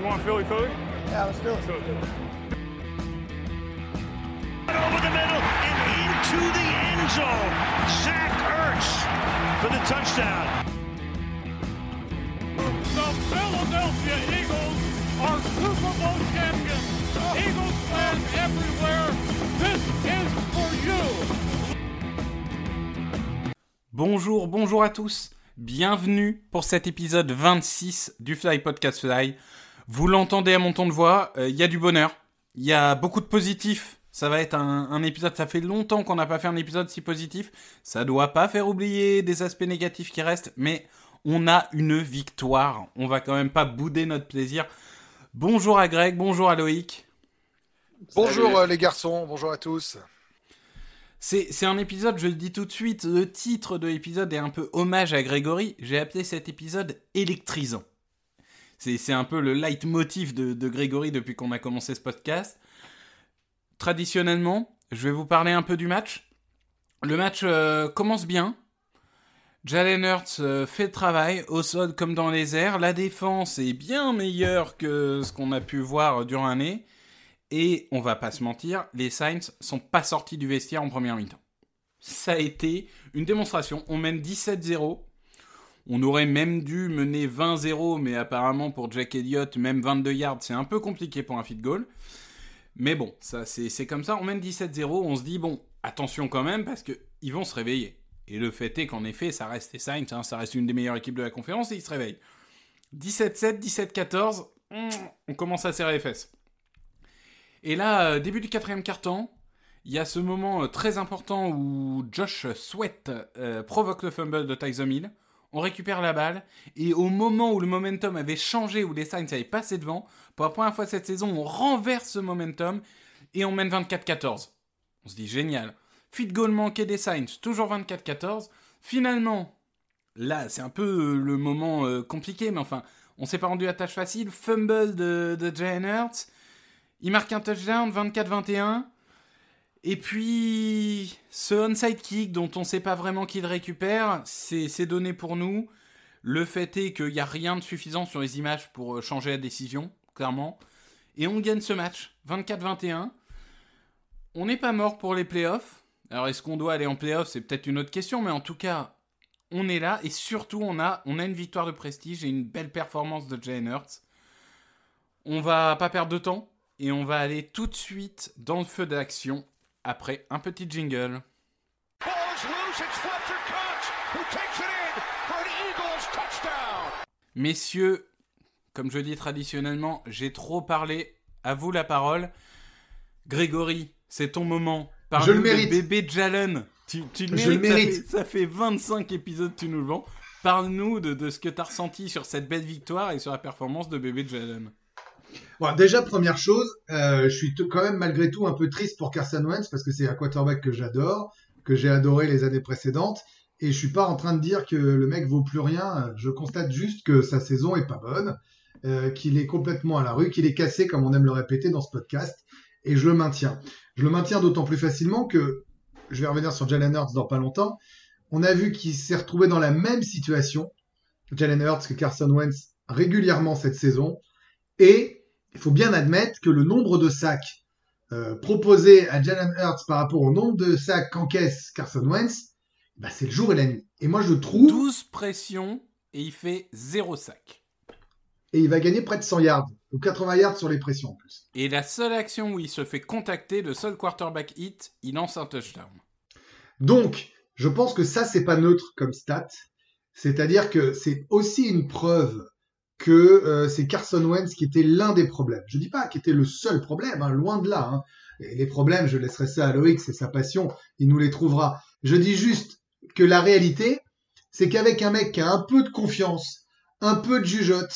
You want Philly Philly? Yeah, let's do it. Philly Philly. over the middle and into the end zone. Zach Ertz for the touchdown. The Philadelphia Eagles are Super Bowl champions. Eagles fans everywhere, this is for you. Bonjour, bonjour à tous. Bienvenue pour cet épisode 26 du Fly Podcast Fly. Vous l'entendez à mon ton de voix, il y a du bonheur, il y a beaucoup de positifs. Ça va être un, un épisode, ça fait longtemps qu'on n'a pas fait un épisode si positif. Ça doit pas faire oublier des aspects négatifs qui restent, mais on a une victoire. On va quand même pas bouder notre plaisir. Bonjour à Greg, bonjour à Loïc. Bonjour euh, les garçons, bonjour à tous. C'est c'est un épisode, je le dis tout de suite, le titre de l'épisode est un peu hommage à Grégory. J'ai appelé cet épisode électrisant. C'est un peu le leitmotiv de, de Grégory depuis qu'on a commencé ce podcast. Traditionnellement, je vais vous parler un peu du match. Le match euh, commence bien. Jalen Hurts euh, fait le travail, au sol comme dans les airs. La défense est bien meilleure que ce qu'on a pu voir durant l'année. Et on va pas se mentir, les Saints sont pas sortis du vestiaire en première mi-temps. Ça a été une démonstration. On mène 17-0. On aurait même dû mener 20-0, mais apparemment pour Jack Elliott, même 22 yards, c'est un peu compliqué pour un feed goal. Mais bon, ça c'est comme ça. On mène 17-0. On se dit, bon, attention quand même, parce que ils vont se réveiller. Et le fait est qu'en effet, ça reste les Saints, hein, ça reste une des meilleures équipes de la conférence, et ils se réveillent. 17-7, 17-14, mm, on commence à serrer les fesses. Et là, euh, début du quatrième quart-temps, il y a ce moment euh, très important où Josh Sweat euh, provoque le fumble de Tyson Hill. On récupère la balle, et au moment où le momentum avait changé, où les Saints avaient passé devant, pour la première fois cette saison, on renverse ce momentum, et on mène 24-14. On se dit génial. Feed goal manqué des Saints, toujours 24-14. Finalement, là, c'est un peu euh, le moment euh, compliqué, mais enfin, on s'est pas rendu à tâche facile. Fumble de, de Hurts. Il marque un touchdown, 24-21. Et puis, ce onside kick dont on sait pas vraiment qui le récupère, c'est c'est donné pour nous. Le fait est qu'il n'y a rien de suffisant sur les images pour euh, changer la décision, clairement. Et on gagne ce match, 24-21. On n'est pas mort pour les playoffs. Alors, est-ce qu'on doit aller en playoffs? C'est peut-être une autre question, mais en tout cas, on est là. Et surtout, on a, on a une victoire de prestige et une belle performance de Jalen Hurts. On va pas perdre de temps et on va aller tout de suite dans le feu d'action après un petit jingle. Messieurs, comme je dis traditionnellement, j'ai trop parlé. À vous la parole. Grégory, c'est ton moment. Parle-nous Je le de mérite. Bébé Jalen. Tu, tu le Je le mérites, ça mérite. fait- Ça fait, 25 épisodes que tu nous le vends. Parle-nous de, de ce que tu as ressenti sur cette belle victoire et sur la performance de Bébé Jalen. Bon, déjà, première chose, euh, je suis quand même malgré tout un peu triste pour Carson Wentz parce que c'est un quarterback que j'adore, que j'ai adoré les années précédentes. Et je suis pas en train de dire que le mec vaut plus rien. Je constate juste que sa saison est pas bonne, euh, qu'il est complètement à la rue, qu'il est cassé, comme on aime le répéter dans ce podcast. Et je le maintiens. Je le maintiens d'autant plus facilement que, je vais revenir sur Jalen Hurts dans pas longtemps, on a vu qu'il s'est retrouvé dans la même situation, Jalen Hurts, que Carson Wentz régulièrement cette saison. Et il faut bien admettre que le nombre de sacs euh, proposés à Jalen Hurts par rapport au nombre de sacs qu'encaisse Carson Wentz, bah, c'est le jour et la nuit. Et moi, je trouve, 12 pressions et il fait 0 sac. et il va gagner près de 100 yards, ou 80 yards sur les pressions en plus. Et la seule action où il se fait contacter, le seul quarterback hit, il lance un touchdown. Donc, je pense que ça, c'est pas neutre comme stat. C'est-à-dire que c'est aussi une preuve que euh, c'est Carson Wentz qui était l'un des problèmes. Je dis pas qu'il était le seul problème, hein, loin de là. hein. Les problèmes, je laisserai ça à Loïc, c'est sa passion, il nous les trouvera. Je dis juste que la réalité, c'est qu'avec un mec qui a un peu de confiance, un peu de jugeote,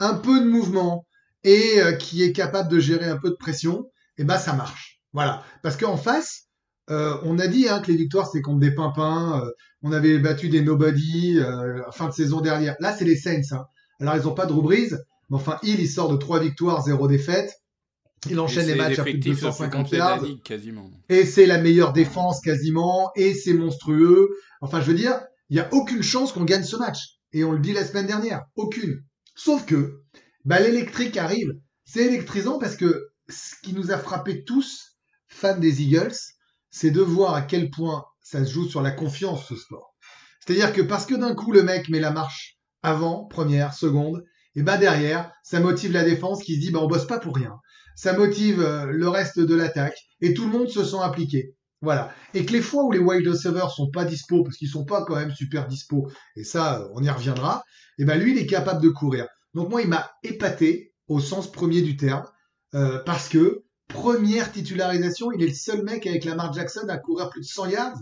un peu de mouvement et euh, qui est capable de gérer un peu de pression, eh ben ça marche. Voilà. Parce qu'en face, euh, on a dit hein, que les victoires c'est contre des pimpins. on avait battu des nobody euh, fin de saison dernière. Là, c'est les Saints. hein. Alors, ils ont pas de Drew mais enfin, Hill, il sort de trois victoires, zéro défaite. Il enchaîne les matchs à plus de l'effectif le plus 250 complet de la yards. quasiment. Et c'est la meilleure défense quasiment. Et c'est monstrueux. Enfin, je veux dire, il y a aucune chance qu'on gagne ce match. Et on le dit la semaine dernière. Aucune. Sauf que, bah, l'électrique arrive. C'est électrisant parce que ce qui nous a frappé tous, fans des Eagles, c'est de voir à quel point ça se joue sur la confiance, ce sport. C'est-à-dire que parce que d'un coup, le mec met la marche avant, première, seconde, et bah derrière, ça motive la défense qui se dit bah on bosse pas pour rien. Ça motive euh, le reste de l'attaque et tout le monde se sent impliqué. Voilà. Et que les fois où les wide receivers sont pas dispo parce qu'ils sont pas quand même super dispo et ça on y reviendra, et ben lui il est capable de courir. Donc moi il m'a épaté au sens premier du terme euh, parce que première titularisation, il est le seul mec avec Lamar Jackson à courir plus de 100 yards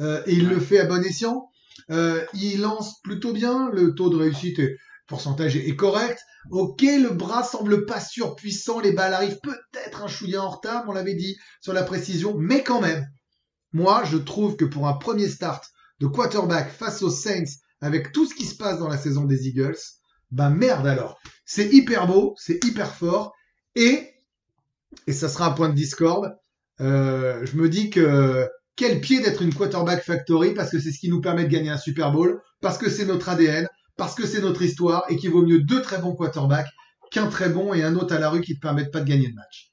euh, et il le fait à bon escient. Euh, il lance plutôt bien, le taux de réussite et pourcentage est, correct. Ok, le bras semble pas surpuissant, les balles arrivent peut-être un chouïa en retard, on l'avait dit sur la précision, mais quand même, moi je trouve que pour un premier start de quarterback face aux Saints, avec tout ce qui se passe dans la saison des Eagles, ben merde alors. C'est hyper beau, c'est hyper fort, et, et ça sera un point de discorde, euh, je me dis que quel pied d'être une quarterback factory parce que c'est ce qui nous permet de gagner un Super Bowl, parce que c'est notre ADN, parce que c'est notre histoire et qu'il vaut mieux deux très bons quarterbacks qu'un très bon et un autre à la rue qui te permettent pas de gagner le match.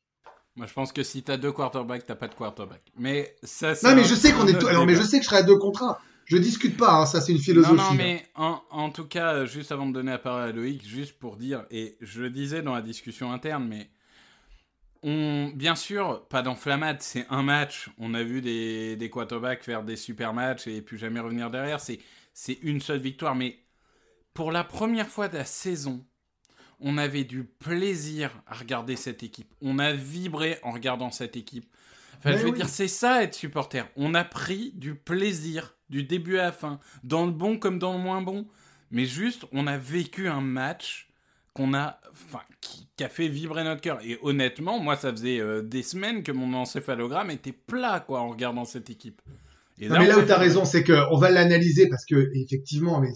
Moi, je pense que si t'as deux quarterbacks, t'as pas de quarterback. Mais ça, Non, mais je sais qu'on est. Alors, mais je sais que je serai à deux contre un. Je discute pas, hein, ça c'est une philosophie. Non, non, mais en, en, tout cas, juste avant de donner la parole à Loïc, juste pour dire, et je le disais dans la discussion interne, mais on, bien sûr, pas d'enflammade, c'est un match. On a vu des, des quarterbacks faire des super matchs et puis jamais revenir derrière. C'est, c'est une seule victoire. Mais pour la première fois de la saison, on avait du plaisir à regarder cette équipe. On a vibré en regardant cette équipe. Enfin, je veux dire, c'est ça être supporter. On a pris du plaisir du début à la fin, dans le bon comme dans le moins bon. Mais juste, on a vécu un match qu'on a, enfin, qui, a fait vibrer notre cœur. Et honnêtement, moi, ça faisait euh, des semaines que mon encéphalogramme était plat, quoi, en regardant cette équipe. Et là, mais là où tu as raison, c'est qu'on va l'analyser parce que, effectivement, mais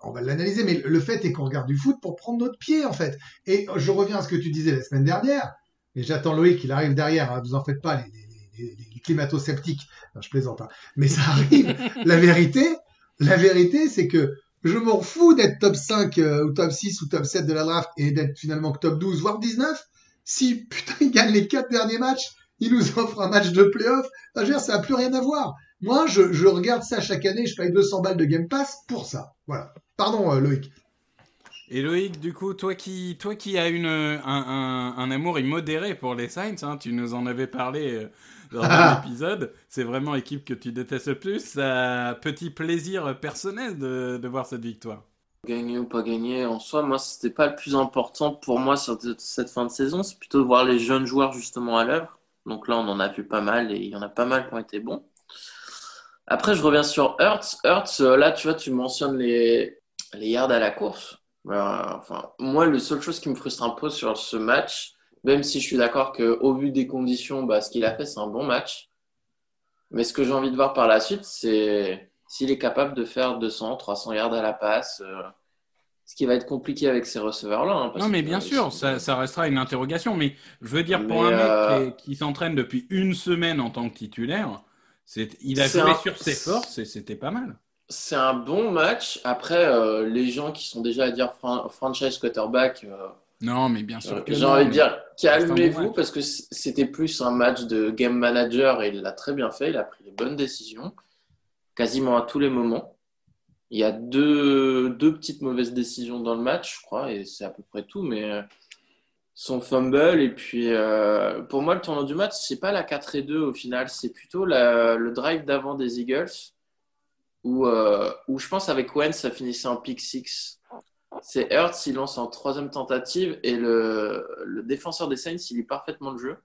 on va l'analyser, mais le fait est qu'on regarde du foot pour prendre notre pied, en fait. Et je reviens à ce que tu disais la semaine dernière, et j'attends Loïc, il arrive derrière, hein, vous en faites pas, les, les, les climato-sceptiques. je plaisante, hein. mais ça arrive. la vérité, la vérité, c'est que je m'en fous d'être top 5 euh, ou top 6 ou top 7 de la draft et d'être finalement top 12, voire 19. Si putain, il gagne les 4 derniers matchs, il nous offre un match de playoff. ça n'a plus rien à voir. Moi, je, je, regarde ça chaque année, je paye 200 balles de Game Pass pour ça. Voilà. Pardon, euh, Loïc. Et Loïc, du coup, toi qui, toi qui as une, un, un, un amour immodéré pour les Saints, hein, tu nous en avais parlé euh, dans un épisode, c'est vraiment l'équipe que tu détestes le plus. Petit plaisir personnel de, de, voir cette victoire. Gagner ou pas gagner, en soi, moi, c'était pas le plus important pour moi sur cette fin de saison. C'est plutôt de voir les jeunes joueurs justement à l'œuvre. Donc là, on en a vu pas mal et il y en a pas mal qui ont été bons. Après, je reviens sur Hertz. Hertz, euh, là, tu vois, tu mentionnes les, les yards à la course. Enfin, moi, la seule chose qui me frustre un peu sur ce match, même si je suis d'accord qu'au vu des conditions, bah, ce qu'il a fait, c'est un bon match. Mais ce que j'ai envie de voir par la suite, c'est s'il est capable de faire 200, 300 yards à la passe. Euh, ce qui va être compliqué avec ces receveurs-là. Hein, non, mais bien sûr, ça, ça, restera une interrogation. Mais je veux dire, pour un mec euh, qui, s'entraîne depuis une semaine en tant que titulaire, il a joué sur ses forces et c'était pas mal. C'est un bon match. Après, euh, les gens qui sont déjà à dire franchise quarterback, non, mais bien sûr. Euh, j'ai envie de dire, calmez-vous parce que c'était plus un match de game manager et il l'a très bien fait. Il a pris les bonnes décisions quasiment à tous les moments. Il y a deux, deux petites mauvaises décisions dans le match, je crois, et c'est à peu près tout. Mais euh, son fumble et puis euh, pour moi, le tournoi du match, c'est pas la 4 et 2 au final, c'est plutôt le drive d'avant des Eagles où, où je pense avec Wentz, ça finissait en pick 6 c'est Hurts, il lance en troisième tentative et le, le, défenseur des Saints, il lit parfaitement le jeu.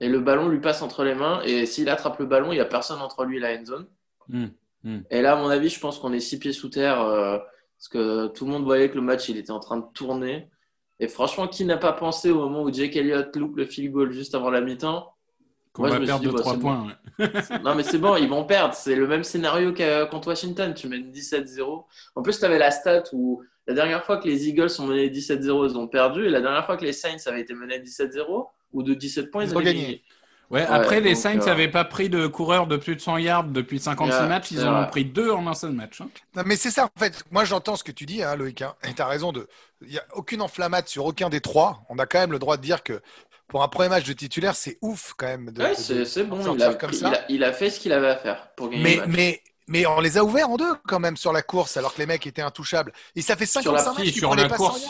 Et le ballon lui passe entre les mains. Et s'il attrape le ballon, il n'y a personne entre lui et la end zone. Hmm, hmm. Et là, à mon avis, je pense qu'on est six pieds sous terre. Euh, parce que tout le monde voyait que le match, il était en train de tourner. Et franchement, qui n'a pas pensé au moment où Jake Elliott loupe le field goal juste avant la mi-temps? Qu'on va perdre de 3 points. non, mais c'est bon, ils vont perdre. C'est le même scénario qu'à contre Washington. Tu mènes 17-0. En plus, tu avais la stat où la dernière fois que les Eagles ont mené 17-0, ils ont perdu. Et la dernière fois que les Saints avaient été menés 17-0 ou de 17 points, ils, ont gagné. Ouais, après, les Saints n'avaient pas pris de coureurs de plus de 100 yards depuis 56 matchs. Ils en ont pris deux en un seul match. Hein. Non, mais c'est ça, en fait. Moi, j'entends ce que tu dis, hein, Loïc. Hein, et tu as raison. De... Il n'y a aucune enflammade sur aucun des trois. On a quand même le droit de dire que pour un premier match de titulaire, c'est ouf quand même. De, ouais, c'est bon. Il a, comme ça. Il, a, fait ce qu'il avait à faire pour gagner mais, mais, mais on les a ouverts en deux quand même sur la course, alors que les mecs étaient intouchables. Et ça fait 55 matchs sur la course,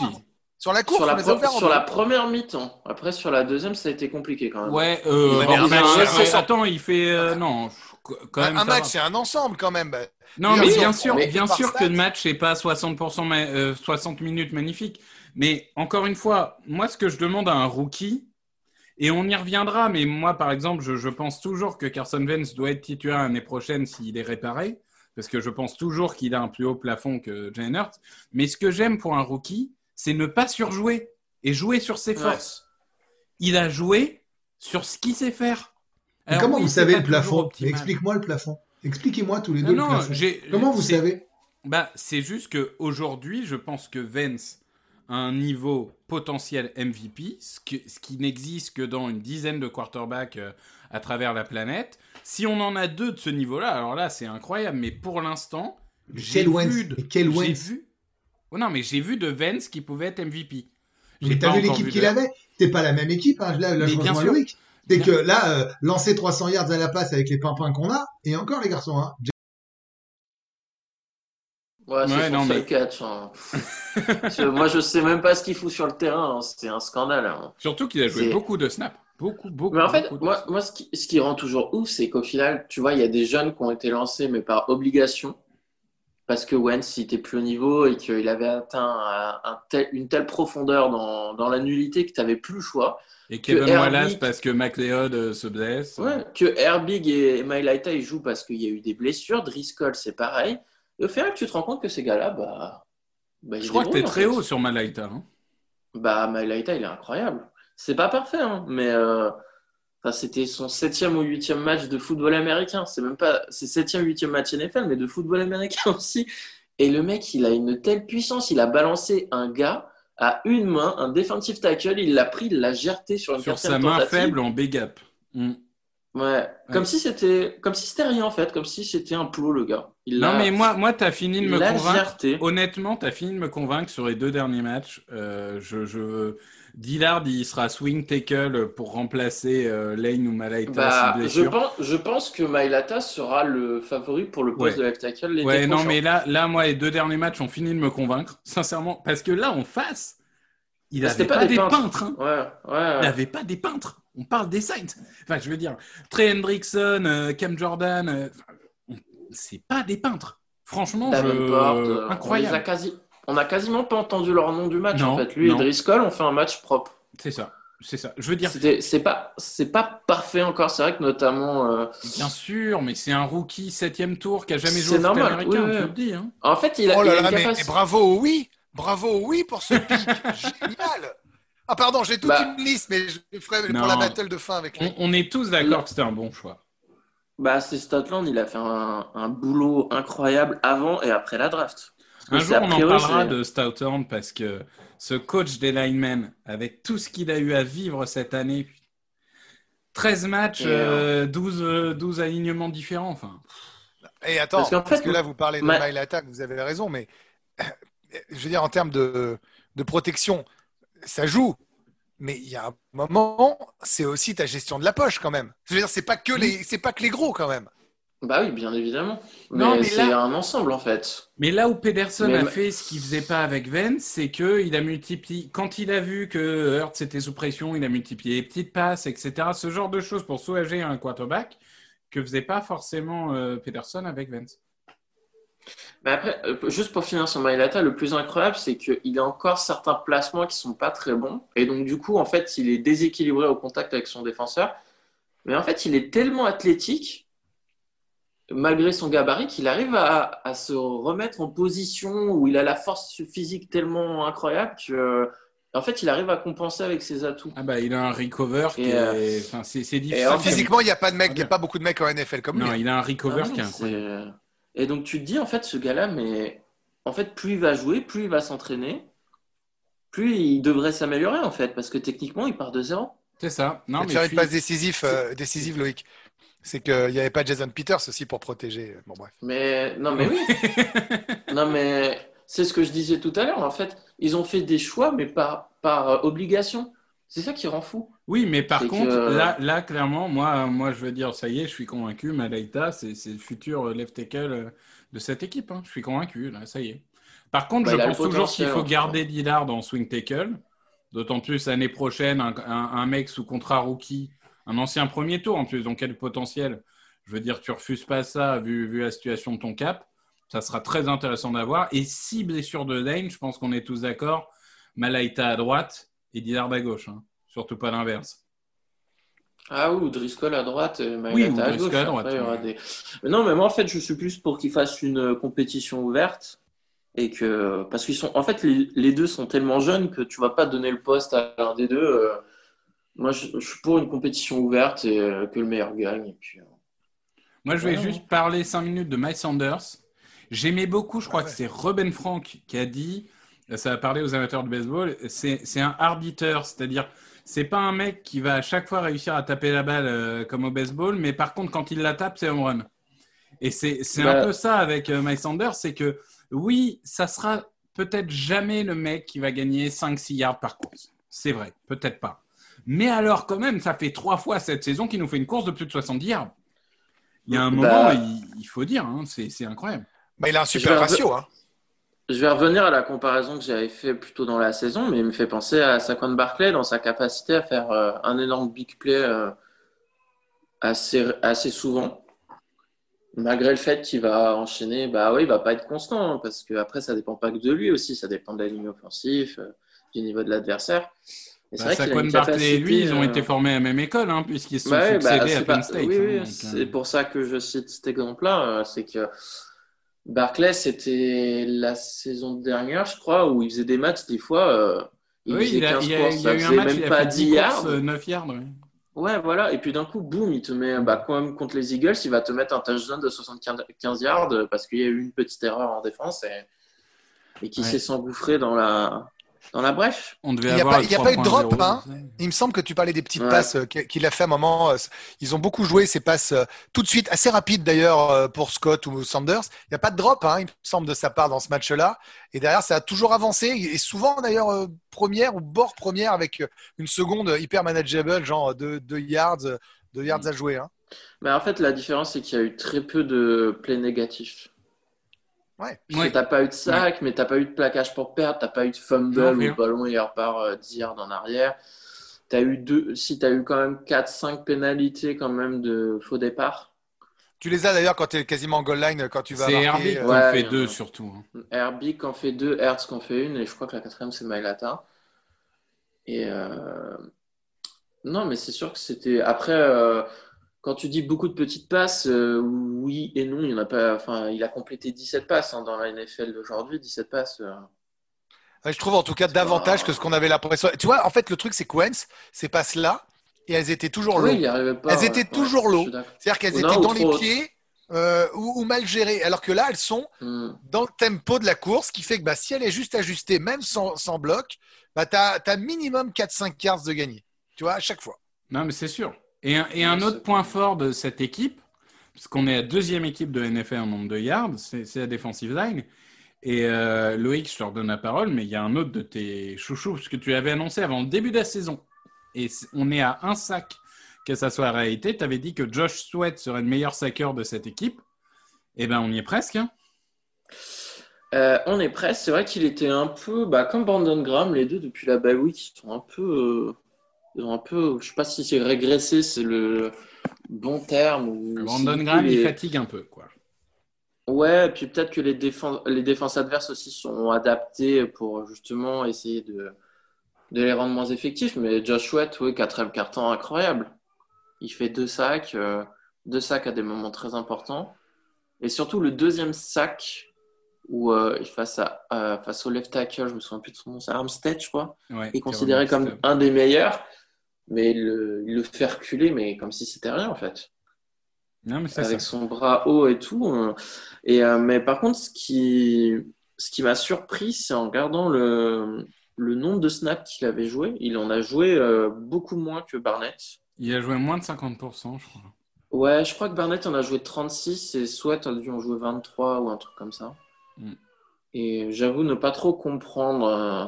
sur la course, sur, la, sur la, première mi-temps. Après, sur la deuxième, ça a été compliqué quand même. Ouais, euh, un match, attends, il fait. Euh, non, quand même. Un match, c'est un ensemble quand même. Non, mais bien sûr, bien sûr que le match n'est pas 60%, mais, 60 minutes magnifique. Mais encore une fois, moi, ce que je demande à un rookie, et on y reviendra, mais moi, par exemple, je, je pense toujours que Carson Vance doit être titulaire l'année prochaine s'il est réparé, parce que je pense toujours qu'il a un plus haut plafond que Hurts. Mais ce que j'aime pour un rookie, c'est ne pas surjouer et jouer sur ses forces. Il a joué sur ce qu'il sait faire. comment vous savez le plafond Explique-moi le plafond. Expliquez-moi tous les deux non, le plafond. Comment vous savez? Bah, C'est juste qu'aujourd'hui, je pense que Vance un niveau potentiel MVP, ce, qui n'existe que dans une dizaine de quarterbacks euh, à travers la planète. Si on en a deux de ce niveau-là, alors là, c'est incroyable. Mais pour l'instant, j'ai vu, de, vu, Oh non, mais j'ai vu de Vance qui pouvait être MVP. Mais t'as vu l'équipe qu'il avait? C'est pas la même équipe, hein. là, là je Loïc. C'est que là, euh, lancer 300 yards à la passe avec les pimpins qu'on a, et encore les garçons, hein. Ouais, c'est son seul catch. Hein. Moi, je sais même pas ce qu'il fout sur le terrain. Hein. C'est un scandale. Hein. Surtout qu'il a joué beaucoup de snaps. Beaucoup, beaucoup. Mais en fait, moi, moi, ce qui, ce qui rend toujours ouf, c'est qu'au final, tu vois, il y a des jeunes qui ont été lancés, mais par obligation parce que Wentz était plus au niveau et qu'il avait atteint une telle profondeur dans, la nullité que tu n'avais plus le choix. Et Kevin Wallace parce que McLeod euh, se blesse. Ouais, que Herbig et Mailaita ils jouent parce qu'il y a eu des blessures. Driscoll, c'est pareil. Et au final, tu te rends compte que ces gars-là, bah, bah Je crois que tu es très haut sur Mailaita. Hein. Bah, Mailaita, il est incroyable. C'est pas parfait, hein, mais euh, c'était son septième ou huitième match de football américain. C'est même pas, c'est septième, huitième match NFL, mais de football américain aussi. Et le mec, il a une telle puissance. Il a balancé un gars à une main, un defensive tackle. Il l'a pris, il l'a gerté sur une sur sa main faible en big up. Mm. Ouais. Comme si c'était, comme si c'était rien en fait, comme si c'était un plot le gars. non mais moi, moi, t'as fini de me convaincre. Honnêtement, t'as fini de me convaincre sur les deux derniers matchs. Euh, je, je, Dillard, il sera swing tackle pour remplacer euh, Lane ou Malaita bah, je pense, je pense que Mailata sera le favori pour le poste de left tackle. ouais, non, mais là, là, moi, les deux derniers matchs ont fini de me convaincre, sincèrement, parce que là, en face, il n'avait pas, des peintres. Hein. Ouais, ouais, Il n'avait pas des peintres. On parle des Saints. Enfin, je veux dire, Trey Hendrickson, euh, Cam Jordan, euh, c'est pas des peintres. Franchement, je... incroyable. On quasi on n'a quasiment pas entendu leur nom du match en fait. Lui et Driscoll ont fait un match propre. C'est ça. C'est ça. Je veux dire. C'est pas, c'est pas parfait encore. C'est vrai que notamment. Euh, Bien sûr, mais c'est un rookie septième tour qui a jamais joué au foot américain. Tu le dis. Hein. En fait, il a. Oh là là, mais, bravo, oui, bravo, oui pour ce pic. Génial. Ah pardon, j'ai toute bah. une liste, mais je ferai pour la battle de fin avec lui. On, est tous d'accord que c'était un bon choix. Bah, c'est Statland, il a fait un, un, boulot incroyable avant et après la draft. Un jour, on en parlera de Stouthorn parce que ce coach des linemen, avec tout ce qu'il a eu à vivre cette année, 13 matchs, 12, euh, 12 euh, alignements différents. Enfin. Et attends, parce, que là, vous parlez de ma... attack, vous avez raison, mais je veux dire, en termes de, de protection, ça joue. Mais il y a un moment, c'est aussi ta gestion de la poche quand même. Je veux dire, c'est pas que les, c'est pas que les gros quand même. Bah oui, bien évidemment. Non, mais, c'est un ensemble en fait. Mais là où Pedersen a fait ce qu'il faisait pas avec Vence, c'est que il a multiplié. Quand il a vu que Hurts était sous pression, il a multiplié les petites passes, etc. Ce genre de choses pour soulager un quarterback que faisait pas forcément euh, Pedersen avec Vence. Mais après, euh, juste pour finir sur Mailata, le plus incroyable, c'est qu'il a encore certains placements qui sont pas très bons. Et donc, du coup, en fait, il est déséquilibré au contact avec son défenseur. Mais en fait, il est tellement athlétique malgré son gabarit, qu'il arrive à, se remettre en position où il a la force physique tellement incroyable que. En fait, il arrive à compenser avec ses atouts. Ah bah, il a un recover qui est... Euh, enfin, c'est, difficile. physiquement, il n'y a pas de mec, il a pas beaucoup de mecs en NFL comme lui. Non, il a un recover ah qui est incroyable. Et donc, tu te dis, en fait, ce gars-là, mais en fait, plus il va jouer, plus il va s'entraîner, plus il devrait s'améliorer, en fait, parce que techniquement, il part de zéro. C'est ça. Non, mais faire une passe décisive, euh, décisive Loïc. C'est qu'il n'y avait pas Jason Peters aussi pour protéger. Bon, bref. Mais non, mais oui. non, mais c'est ce que je disais tout à l'heure. En fait, ils ont fait des choix, mais par, par obligation. C'est ça qui rend fou. Oui, mais par contre, là, là, clairement, moi, moi, je veux dire, ça y est, je suis convaincu. Malaita, c'est le futur left tackle euh, de cette équipe. Hein. Je suis convaincu, là, ça y est. Par contre, bah, je pense toujours qu'il faut garder Dillard en swing tackle. D'autant plus l'année prochaine, un, mec sous contrat rookie, un ancien premier tour en plus, donc quel potentiel? Je veux dire, tu refuses pas ça vu, vu la situation de ton cap. Ça sera très intéressant d'avoir. Et si blessure de Dane, je pense qu'on est tous d'accord, Malaita à droite, et Dillard à gauche. Hein. Surtout pas l'inverse. Ah oui, ou Driscoll à droite et oui, à gauche. À droite, non, mais moi en fait, je suis plus pour qu'ils fassent une compétition ouverte. Et que, parce qu'ils sont, en fait, les, deux sont tellement jeunes que tu vas pas donner le poste à l'un des deux. Euh. moi, je, suis pour une compétition ouverte et euh, que le meilleur gagne. Et puis, euh. moi, je vais juste parler cinq minutes de Mike Sanders. J'aimais beaucoup, je crois ah que c'est Ruben Frank qui a dit ça va parler aux amateurs de baseball, c'est un arbitre, c'est-à-dire c'est pas un mec qui va à chaque fois réussir à taper la balle euh, comme au baseball, mais par contre quand il la tape, c'est home run. Et c'est un bah. peu ça avec euh, Mike Sanders, c'est que oui, ça sera peut-être jamais le mec qui va gagner 5-6 yards par course. C'est vrai, peut-être pas. Mais alors quand même, ça fait trois fois cette saison qu'il nous fait une course de plus de 70 yards. Il y a un bah. moment, il, faut dire, hein, c'est incroyable. Bah, il a un super ratio. Hein. Je vais revenir à la comparaison que j'avais fait plutôt dans la saison, mais il me fait penser à Saquon Barclay dans sa capacité à faire euh, un énorme big play euh, assez, assez souvent. Malgré le fait qu'il va enchaîner, bah oui, il va pas être constant, hein, parce que après ça dépend pas que de lui aussi, ça dépend de la ligne offensive, euh, du niveau de l'adversaire. Bah, Saquon Barclay et lui, ils ont été formés à la même école, hein, puisqu'ils se sont bah succédés à Penn State. Oui, hein, c'est pour ça que je cite cet exemple-là, c'est que Barclay, c'était la saison dernière, je crois, où il faisait des matchs, des fois, euh, il faisait 15 courses, ça faisait même pas 10 yards. 9 yards, Ouais, voilà. Et puis d'un coup, boum, il te met, bah, quand même contre les Eagles, il va te mettre un touchdown de 75 yards parce qu'il y a eu une petite erreur en défense et, et qui s'est s'engouffrer dans la, dans la brèche? On devait il n'y a, pas, a pas eu de drop. Hein. Il me semble que tu parlais des petites passes euh, qu'il a fait à un moment. Euh, ils ont beaucoup joué ces passes euh, tout de suite, assez rapides d'ailleurs pour Scott ou Sanders. Il n'y a pas de drop, hein, il me semble, de sa part dans ce match-là. Et derrière, ça a toujours avancé. Et souvent d'ailleurs première ou bord première avec une seconde hyper manageable, genre 2 yards, deux yards à jouer. Hein. Mais en fait, la différence, c'est qu'il y a eu très peu de plays négatifs. Ouais. Tu T'as pas eu de sac, mais t'as pas eu de plaquage pour perdre, t'as pas eu de fumble où le ballon il repart 10 yards en arrière. As eu deux, si tu as eu quand même 4-5 pénalités quand même de faux départ. Tu les as d'ailleurs quand tu es quasiment en goal line, quand tu vas C'est Herbie qui en fait deux surtout. Hein. Herbie qui en fait deux, Hertz qui en fait une, et je crois que la quatrième c'est Mailata. Et euh... non, mais c'est sûr que c'était. Après, euh, quand tu dis beaucoup de petites passes, euh, oui et non, il en a pas. Enfin, il a complété 17 passes hein, dans la NFL d'aujourd'hui, 17 passes. Euh. je trouve en tout cas davantage que ce qu'on avait l'impression. Tu vois, en fait, le truc, c'est que ces passes-là, et elles étaient toujours low. elles étaient toujours low. C'est-à-dire qu'elles étaient dans les pieds euh, ou, mal gérées. Alors que là, elles sont hmm. dans le tempo de la course, qui fait que bah, si elle est juste ajustée, même sans, bloc, bah, tu as, minimum 4-5 yards de gagner. Tu vois, à chaque fois. Non, mais c'est sûr. Et un, autre point fort de cette équipe, parce qu'on est la deuxième équipe de NFL en nombre de yards, c'est la defensive line. Et euh, Loïc, je te redonne la parole, mais il y a un autre de tes chouchous, ce que tu avais annoncé avant le début de la saison. Et on est à un sac que ça soit la réalité. Tu avais dit que Josh Sweat serait le meilleur sacker de cette équipe. Eh bien, on y est presque. Hein. Euh, on est presque. C'est vrai qu'il était un peu, bah, comme Brandon Graham, les deux depuis la bye week, ils sont un peu, euh, ils ont un peu, je sais pas si c'est régressé, c'est le bon terme. Ou Brandon Graham, il fatigue un peu, quoi. Ouais, et puis peut-être que les défenses, les défenses adverses aussi sont adaptées pour justement essayer de, de les rendre moins effectifs. Mais Josh Sweat, oui, quatrième carton incroyable. Il fait deux sacs, euh, deux sacs à des moments très importants. Et surtout le deuxième sac où euh, face, à, face au left tackle, je me souviens plus de son nom, c'est Armstead, je crois, ouais, est considéré comme un des meilleurs mais il le, fait reculer, mais comme si c'était rien en fait. Non, mais Avec son bras haut et tout. Euh. Et, euh, mais par contre, ce qui, ce qui m'a surpris, c'est en regardant le, le nombre de snaps qu'il avait joué. Il en a joué euh, beaucoup moins que Barnett. Il a joué moins de 50%, je crois. Ouais, je crois que Barnett en a joué 36 et Sweat a dû en jouer 23 ou un truc comme ça. Mm. Et j'avoue ne pas trop comprendre euh,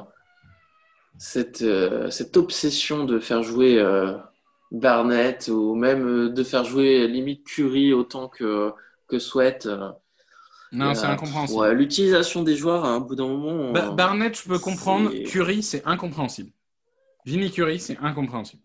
cette, euh, cette obsession de faire jouer Barnett ou même de faire jouer limite Curry autant que, que Sweat. Non, c'est incompréhensible. L'utilisation des joueurs, à un bout d'un moment. Barnett, je peux comprendre. Curry, c'est incompréhensible. Vinny Curry, c'est incompréhensible.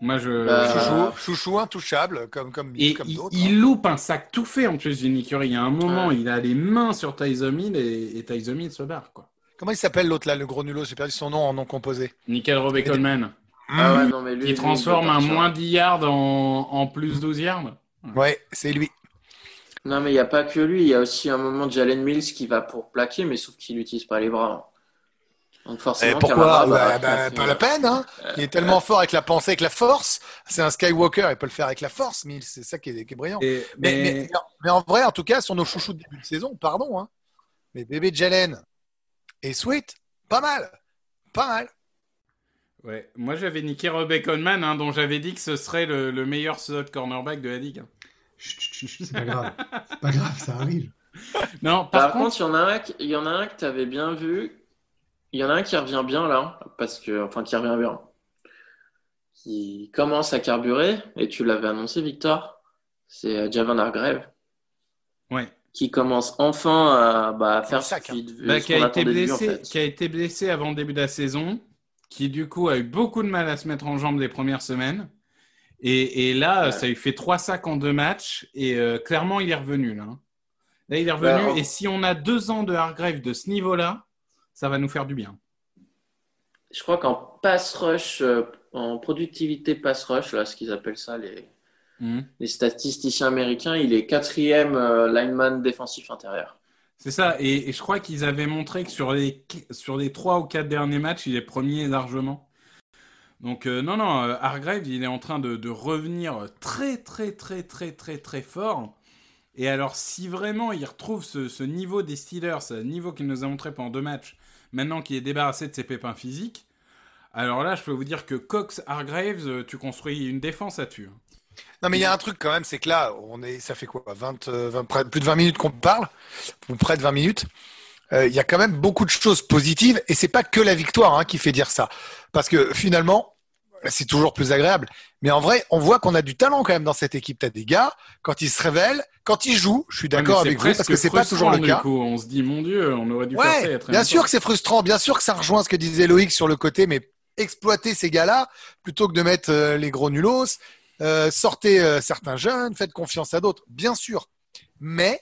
Moi, je. Bah, chouchou, intouchable, comme, comme, et comme d'autres. Il, hein. loupe un sac tout fait en plus, Vinny Curry. Il y a un moment, il a les mains sur Tyson Hill et, et Tyson Hill se barre. Quoi. Comment il s'appelle l'autre là, le gros nulot J'ai perdu son nom en nom composé. Nickel Robey Coleman. Ah ouais, non, mais lui, il transforme un moins 10 yards en, en plus 12 yards. Ouais, c'est lui. Non, mais il n'y a pas que lui. Il y a aussi un moment de Jalen Mills qui va pour plaquer, mais sauf qu'il n'utilise pas les bras. Donc forcément, pourquoi? Bah, bah, Pas la peine. Hein il est tellement fort avec la pensée, avec la force. C'est un Skywalker, il peut le faire avec la force, mais c'est ça qui est, brillant. mais... Mais, en vrai, en tout cas, sur nos chouchous de début de saison, pardon, hein, mais bébé Jalen et Sweet, pas mal. Pas mal. Ouais, moi j'avais niqué Rebecca Conman, hein, dont j'avais dit que ce serait le, meilleur slot cornerback de la ligue. Hein. C'est pas grave. C'est pas grave, ça arrive. Non, par, contre, il y en a un, il y en a un que tu avais bien vu. Il y en a un qui revient bien là, parce que, enfin, qui revient bien. Qui commence à carburer, et tu l'avais annoncé, Victor. C'est euh, Javan Hargrave. Ouais. Qui commence enfin à bah, faire ça. Bah, qui, a été blessé, qui a été blessé avant le début de la saison, qui du coup a eu beaucoup de mal à se mettre en jambes les premières semaines. Et, là, ça lui fait trois sacs en deux matchs. Et euh, clairement, il est revenu. Là, hein. là il est revenu. Ben, et si on a deux ans de Hargrave de ce niveau-là, ça va nous faire du bien. Je crois qu'en pass rush, euh, en productivité pass rush, là, ce qu'ils appellent ça, les, hmm. les statisticiens américains, il est quatrième euh, lineman défensif intérieur. C'est ça. Et, je crois qu'ils avaient montré que sur les, sur les trois ou quatre derniers matchs, il est premier largement. Donc euh, non, non, euh, Hargrave, il est en train de, revenir très, très, très, très, très, très fort. Et alors, si vraiment il retrouve ce, niveau des Steelers, ce niveau qu'il nous a montré pendant deux matchs, maintenant qu'il est débarrassé de ses pépins physiques, alors là, je peux vous dire que Cox Hargraves, euh, tu construis une défense à tuer. Non, mais il y a un truc quand même, c'est que là, on est, ça fait quoi 20, Plus de 20 minutes qu'on parle, ou près de 20 minutes. Il y a quand même beaucoup de choses positives, et c'est pas que la victoire hein, qui fait dire ça. Parce que finalement, c'est toujours plus agréable. Mais en vrai, on voit qu'on a du talent quand même dans cette équipe. Tu as des gars, quand ils se révèlent, quand ils jouent, je suis d'accord avec vous, parce que c'est pas toujours le cas. On se dit, mon Dieu, on aurait dû faire ça Bien sûr que c'est frustrant, bien sûr que ça rejoint ce que disait Loïc sur le côté, mais exploiter ces gars-là, plutôt que de mettre euh, les gros nulos, euh, sortez euh, certains jeunes, faites confiance à d'autres, bien sûr. Mais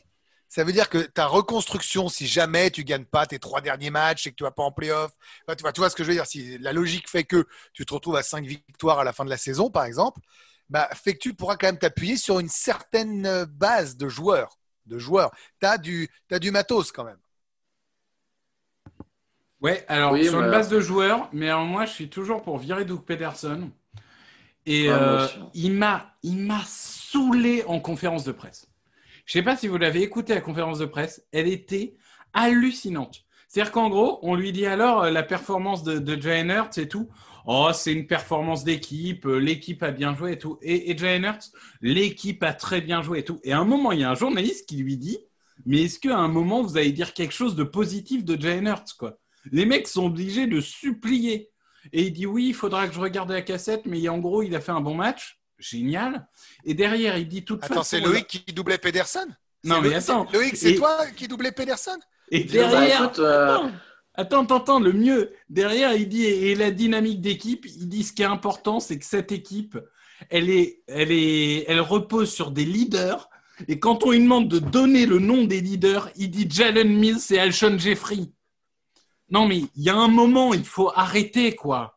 ça veut dire que ta reconstruction, si jamais tu gagnes pas tes trois derniers matchs et que tu vas pas en playoff, tu, vois, tu vois ce que je veux dire. Si la logique fait que tu te retrouves à cinq victoires à la fin de la saison, par exemple, bah, fait que tu pourras quand même t'appuyer sur une certaine base de joueurs. De joueurs. Tu as du, as du matos quand même. Ouais, alors sur une base de joueurs, mais alors moi je suis toujours pour virer Doug Pederson. Et euh, il m'a saoulé en conférence de presse. Je sais pas si vous l'avez écouté la conférence de presse, elle était hallucinante. C'est-à-dire qu'en gros, on lui dit alors euh, la performance de, de Jalen Hurts et tout. Oh, c'est une performance d'équipe, euh, l'équipe a bien joué et tout. Et, et Hurts, l'équipe a très bien joué et tout. Et à un moment, il y a un journaliste qui lui dit Mais est-ce qu'à un moment, vous allez dire quelque chose de positif de Jalen Hurts quoi? Les mecs sont obligés de supplier. Et il dit Oui, il faudra que je regarde la cassette, mais en gros, il a fait un bon match génial. Et derrière, il dit tout de Attends, c'est Loïc qui doublait Pedersen? Non, mais attends. Loïc, c'est toi qui doublait Pedersen? Et derrière. Euh, attends, attends, attends, le mieux. Derrière, il dit, et la dynamique d'équipe, il dit ce qui est important, c'est que cette équipe, elle, est, elle, est, elle repose sur des leaders. Et quand on lui demande de donner le nom des leaders, il dit Jalen Mills et Alshon Jeffrey. Non, mais il y a un moment, il faut arrêter, quoi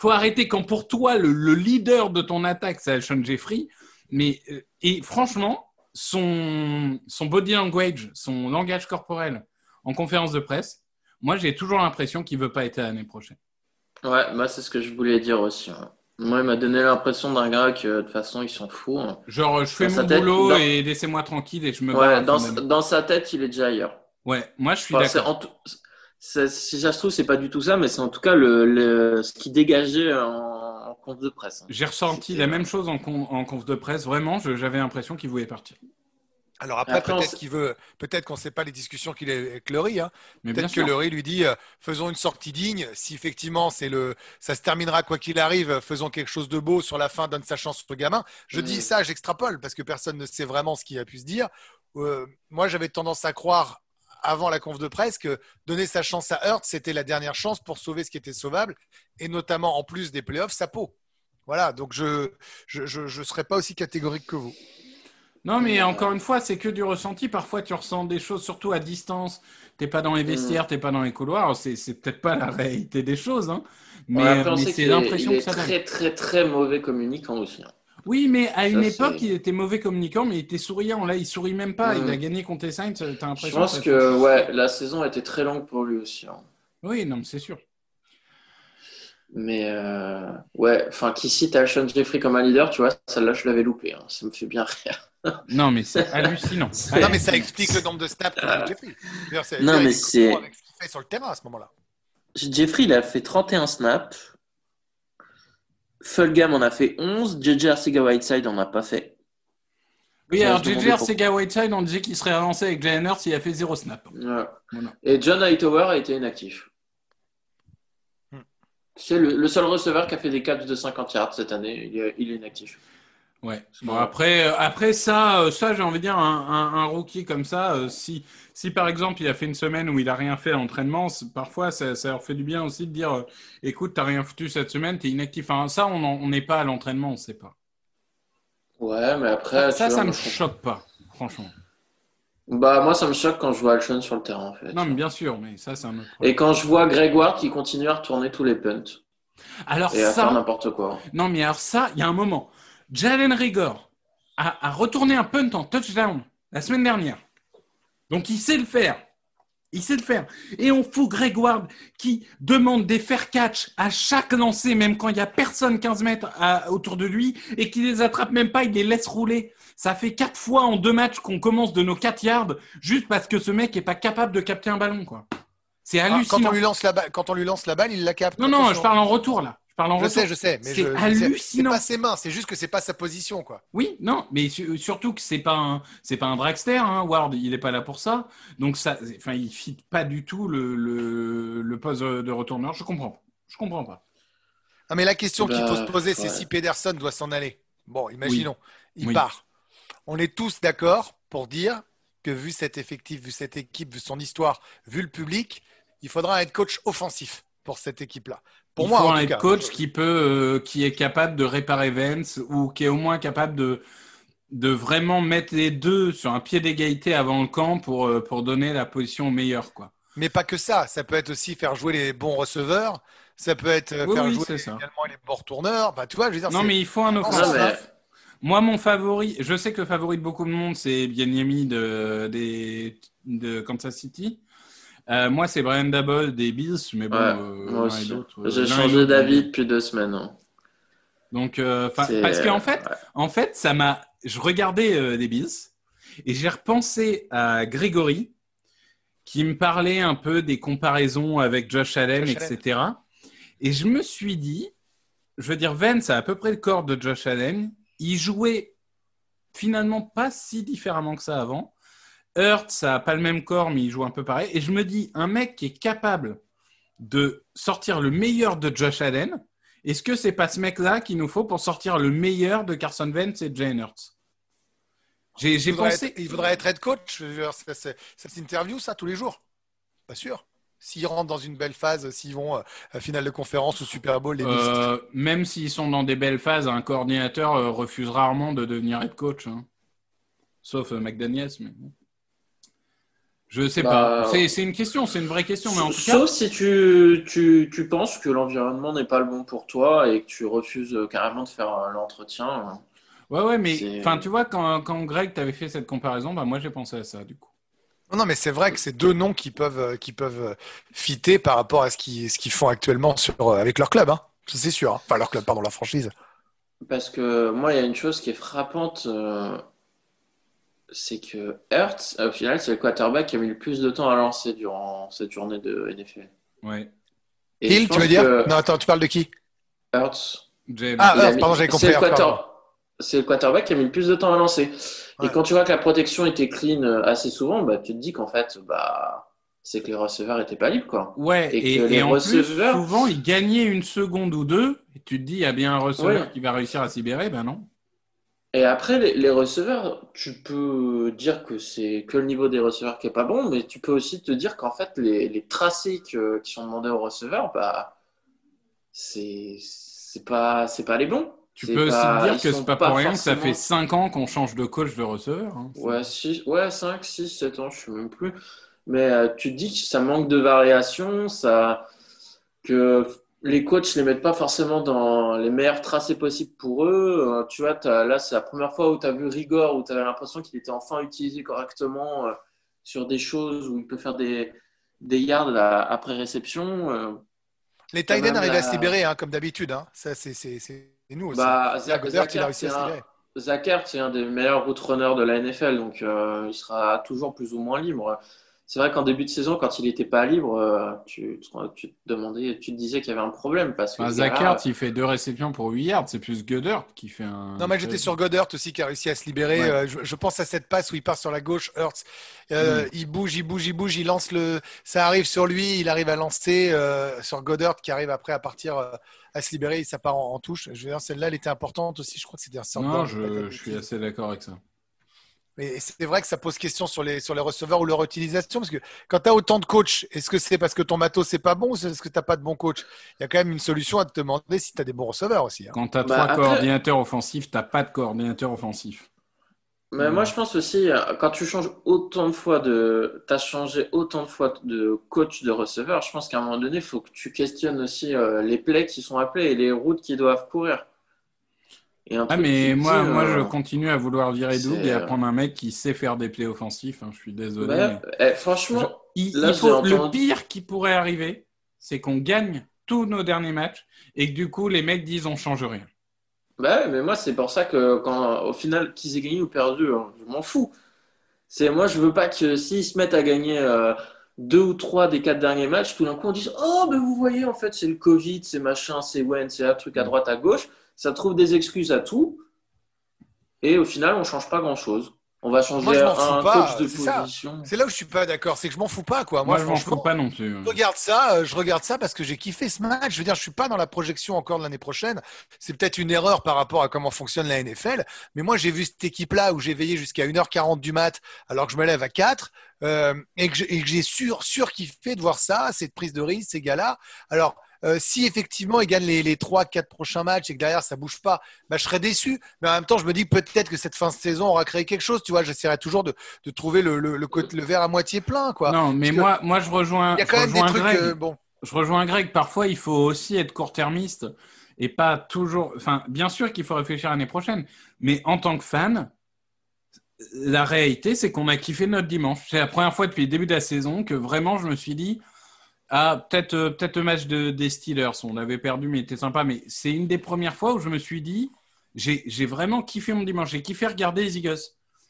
faut arrêter quand pour toi le, leader de ton attaque c'est Alshon Jeffrey. Mais euh, et franchement, son son body language, son langage corporel en conférence de presse, moi j'ai toujours l'impression qu'il veut pas être l'année prochaine. Ouais, moi c'est ce que je voulais dire aussi. Moi, il m'a donné l'impression d'un gars que de toute façon, il s'en fout. Hein. Genre, je fais mon boulot et laissez-moi tranquille et je me ouais, dans, dans, sa tête, il est déjà ailleurs. Ouais, moi je suis d'accord. Si ça se trouve, c'est pas du tout ça, mais c'est en tout cas le, ce qui dégageait en, conf de presse. Hein. J'ai ressenti la même chose en, en conf de presse. Vraiment, j'avais l'impression qu'il voulait partir. Alors après, peut-être qu'il veut, peut-être qu'on ne sait pas les discussions qu'il a avec Laurie. Hein. Peut-être que Laurie lui dit, euh, faisons une sortie digne. Si effectivement c'est le, ça se terminera quoi qu'il arrive, faisons quelque chose de beau sur la fin, donne sa chance au gamin. Je dis mm. ça, j'extrapole parce que personne ne sait vraiment ce qu'il a pu se dire. Euh, moi, j'avais tendance à croire avant la conf de presse que donner sa chance à Hurt, c'était la dernière chance pour sauver ce qui était sauvable et notamment en plus des playoffs, sa peau. Voilà, donc je ne je, je, je serais pas aussi catégorique que vous. Non, mais encore une fois, c'est que du ressenti. Parfois, tu ressens des choses, surtout à distance. T'es pas dans les vestiaires, t'es pas dans les couloirs. C'est, c'est peut-être pas la réalité des choses, hein. Mais, c'est l'impression que ça donne. très, très, très mauvais communicant aussi. Hein. Oui, mais à une époque, il était mauvais communicant, mais il était souriant. Là, il sourit même pas. Il a gagné contre les Saints. T'as l'impression. Je pense que, ouais, la saison a été très longue pour lui aussi. Hein. Oui, non, c'est sûr. Mais euh, ouais, enfin, qui cite Alshon Jeffrey comme un leader, tu vois, celle-là, je l'avais loupé. Ça me fait bien rire. Non, mais c'est hallucinant. non, mais ça explique le nombre de snaps de Jeffrey. Non, mais c'est. Avec ce qu'il fait sur le terrain à ce moment-là. Jeffrey, il a fait 31 snaps. Fulgham en a fait 11. JJ Arcega Whiteside en a pas fait. Oui, alors JJ Arcega Whiteside, on disait qu'il serait avancé avec Jalen Hurts, il a fait 0 snap. Et John Hightower a été inactif. Hmm. C'est le, seul receveur qui a fait des catchs de 50 yards cette année. Il est, il est inactif. Ouais. Bon, après, euh, après ça, euh, ça j'ai envie de dire, un, un, rookie comme ça, euh, si, si par exemple il a fait une semaine où il n'a rien fait à l'entraînement, parfois ça, ça, leur fait du bien aussi de dire écoute, tu n'as rien foutu cette semaine, tu es inactif. Enfin, ça, on n'est pas à l'entraînement, on ne sait pas. Ouais, mais après. Ça, ça ne me choque pas, franchement. Bah, moi, ça me choque quand je vois Alshon sur le terrain, en fait. Non, mais bien sûr, mais ça, c'est un autre. Et quand je vois Greg Ward qui continue à retourner tous les punts. Alors, et ça. À faire n'importe quoi. Non, mais alors, ça, il y a un moment. Jalen Rigor a, retourné un punt en touchdown la semaine dernière. Donc il sait le faire. Il sait le faire. Et on fout Greg Ward qui demande des fair catch à chaque lancé, même quand il n'y a personne 15 mètres autour de lui, et qui les attrape même pas, il les laisse rouler. Ça fait quatre fois en deux matchs qu'on commence de nos 4 yards juste parce que ce mec n'est pas capable de capter un ballon. quoi. C'est ah, hallucinant. quand, on lui lance la balle, quand on lui lance la balle, il la capte. Non, non, je parle en retour là je sais, je sais, mais c'est hallucinant. C'est pas ses mains, c'est juste que c'est pas sa position, quoi. Oui, non, mais surtout que c'est pas un, c'est pas un dragster, hein, Ward, il est pas là pour ça, donc ça, enfin, il fit pas du tout le, le, le poste de retourneur. Je comprends, je comprends pas. Non, mais la question qu'il faut se poser, c'est si Pedersen doit s'en aller. Bon, imaginons, il part. On est tous d'accord pour dire que vu cet effectif, vu cette équipe, vu son histoire, vu le public, il faudra être coach offensif pour cette équipe-là. Pour il moi, faut un head coach qui peut, euh, qui est capable de réparer Vance ou qui est au moins capable de, de vraiment mettre les deux sur un pied d'égalité avant le camp pour, euh, pour donner la position au meilleur, quoi. Mais pas que ça. Ça peut être aussi faire jouer les bons receveurs. Ça peut être euh, faire jouer également les bons retourneurs. Bah, tu vois, je veux dire, non, mais il faut un offensif. Moi, mon favori, je sais que le favori de beaucoup de monde, c'est Bienemi de, de, de Kansas City. Euh, moi, c'est Brian Dabble des Bills, mais bon, euh, J'ai changé d'avis depuis deux semaines. Hein. Donc, euh, parce qu'en fait, en fait, ça m'a. Je regardais des Bills et j'ai repensé à Grégory qui me parlait un peu des comparaisons avec Josh Allen, etc. Et je me suis dit, je veux dire, Vance a à peu près le corps de Josh Allen. Il jouait finalement pas si différemment que ça avant. Hurt, ça n'a pas le même corps, mais il joue un peu pareil. Et je me dis, un mec qui est capable de sortir le meilleur de Josh Allen, est-ce que c'est pas ce mec-là qu'il nous faut pour sortir le meilleur de Carson Wentz et Jane Hurts? J'ai pensé. il voudrait être head coach. Cette interview, ça, tous les jours. Pas sûr. S'ils rentrent dans une belle phase, s'ils vont euh, à finale de conférence ou Super Bowl, les euh, Même s'ils sont dans des belles phases, un coordinateur euh, refuse rarement de devenir head coach. Hein. Sauf McDaniels. Mais... Je sais pas. Bah, c'est une question, c'est une vraie question. Mais en tout cas... Sauf si tu, tu, tu penses que l'environnement n'est pas le bon pour toi et que tu refuses carrément de faire euh, l'entretien. Ouais, ouais, mais enfin, tu vois, quand, quand Greg t'avait fait cette comparaison, bah, moi j'ai pensé à ça du coup. Non, mais c'est vrai que c'est deux noms qui peuvent, euh, qui peuvent euh, fitter par rapport à ce qu'ils ce qu'ils font actuellement sur, avec leur club. Hein. C'est sûr. Hein. Enfin, leur club, pardon, leur franchise. Parce que moi, il y a une chose qui est frappante c'est que Hertz, au final, c'est le quarterback qui a mis le plus de temps à lancer durant cette journée de NFL. Ouais. Hill, tu veux dire Non, attends, tu parles de qui Hertz. Ah, Hertz, pardon, j'avais compris. C'est le, quarterback qui a mis le plus de temps à lancer. Et quand tu vois que la protection était clean euh, assez souvent, bah, tu te dis qu'en fait, bah, c'est que les receveurs n'étaient pas libres. Quoi. Ouais, et, que les receveurs... souvent, ils gagnaient une seconde ou deux. Et tu te dis, il y a bien un receveur qui va réussir à s'y libérer. Ben non. Et après, les, receveurs, tu peux dire que c'est que le niveau des receveurs qui est pas bon, mais tu peux aussi te dire qu'en fait, les, tracés qui sont demandés aux receveurs, bah, c'est pas, pas les bons. Tu peux aussi te dire que c'est pas, pas pour rien que ça fait 5 ans qu'on change de coach de receveur. Hein. ouais, ouais, 5, 6, 7 ans, je sais même plus. Mais euh, tu te dis que ça manque de variation, ça, que les coachs ne les mettent pas forcément dans les meilleurs tracés possibles pour eux. Euh, tu vois, là, c'est la première fois où tu as vu Rigor, où tu avais l'impression qu'il était enfin utilisé correctement euh, sur des choses où il peut faire des, des yards après réception. Euh. les tight arrivent à se libérer, hein, comme d'habitude. Hein. Ça, c'est nous aussi. Bah, Zach, il a réussi à se libérer. Zach c'est un des meilleurs route runners de la NFL, donc il sera toujours plus ou moins libre c'est vrai qu'en début de saison, quand il n'était pas libre, euh, tu, tu, te demandais, tu te disais qu'il y avait un problème. Parce que enfin, il fait deux réceptions pour 8 yards. C'est plus Goddard qui fait un. Non, mais j'étais sur Goddard aussi qui a réussi à se libérer. Euh, je, pense à cette passe où il part sur la gauche, Hurts. Euh, mm. Il bouge, il bouge, il bouge, il lance le. Ça arrive sur lui, il arrive à lancer sur Goddard qui arrive après à partir à se libérer. Ça part en, touche. Je veux dire, celle-là, elle était importante aussi. Je crois que c'était un Non, je, je suis assez d'accord avec ça. Mais c'est vrai que ça pose question sur les, sur les receveurs ou leur utilisation, parce que quand tu as autant de coachs, est-ce que c'est parce que ton matos n'est pas bon ou est-ce que tu n'as pas de bons coachs? Il y a quand même une solution à te demander si tu as des bons receveurs aussi. Hein. Quand tu as bah, trois coordinateurs offensifs, tu n'as pas de coordinateur offensif. Mais moi, je pense aussi, euh, quand tu changes autant de fois de. Tu as changé autant de fois de coach de receveur, je pense qu'à un moment donné, il faut que tu questionnes aussi euh, les plays qui sont appelés et les routes qui doivent courir. Ah, mais moi, moi, je euh, continue à vouloir virer Doug et à prendre un mec qui sait faire des plays offensifs. Hein, je suis désolé. Eh, franchement, le pire qui pourrait arriver, c'est qu'on gagne tous nos derniers matchs et que du coup, les mecs disent on change rien. Bah, mais moi, c'est pour ça que quand au final, qu'ils aient gagné ou perdu, hein, je m'en fous. C'est moi, je veux pas que s'ils se mettent à gagner euh, deux ou trois des quatre derniers matchs, tout d'un coup, on dise Oh, ben vous voyez, en fait, c'est le Covid, c'est machin, c'est Wen, c'est un truc à droite, à gauche ça trouve des excuses à tout. Et au final, on change pas grand-chose. On va changer un coach de position. C'est là où je suis pas d'accord, c'est que je m'en fous pas quoi. Moi, je m'en fous pas non plus. Je regarde ça, euh, je regarde ça parce que j'ai kiffé ce match. Je veux dire, je suis pas dans la projection encore de l'année prochaine. C'est peut-être une erreur par rapport à comment fonctionne la NFL, mais moi j'ai vu cette équipe là où j'ai veillé jusqu'à 1h40 du mat alors que je me lève à 4 euh, et que j'ai sûr sûr kiffé de voir ça, cette prise de risque, ces gars-là. Alors euh, si effectivement ils gagnent les, les 3-4 prochains matchs et que derrière ça bouge pas, bah, je serais déçu. Mais en même temps, je me dis peut-être que cette fin de saison aura créé quelque chose. Tu vois, j'essaierai toujours de, de trouver le, le, le, verre à moitié plein. Quoi. Non, mais moi, moi, je rejoins. Il y a quand même des trucs. Euh, bon. Je rejoins Greg. Parfois, il faut aussi être court-termiste et pas toujours. Enfin, bien sûr qu'il faut réfléchir l'année prochaine, mais en tant que fan, la réalité, c'est qu'on a kiffé notre dimanche. C'est la première fois depuis le début de la saison que vraiment je me suis dit, ah, peut-être euh, peut-être le match de, des Steelers. On avait perdu, mais c'était sympa. Mais c'est une des premières fois où je me suis dit, j'ai vraiment kiffé mon dimanche. J'ai kiffé regarder les Eagles.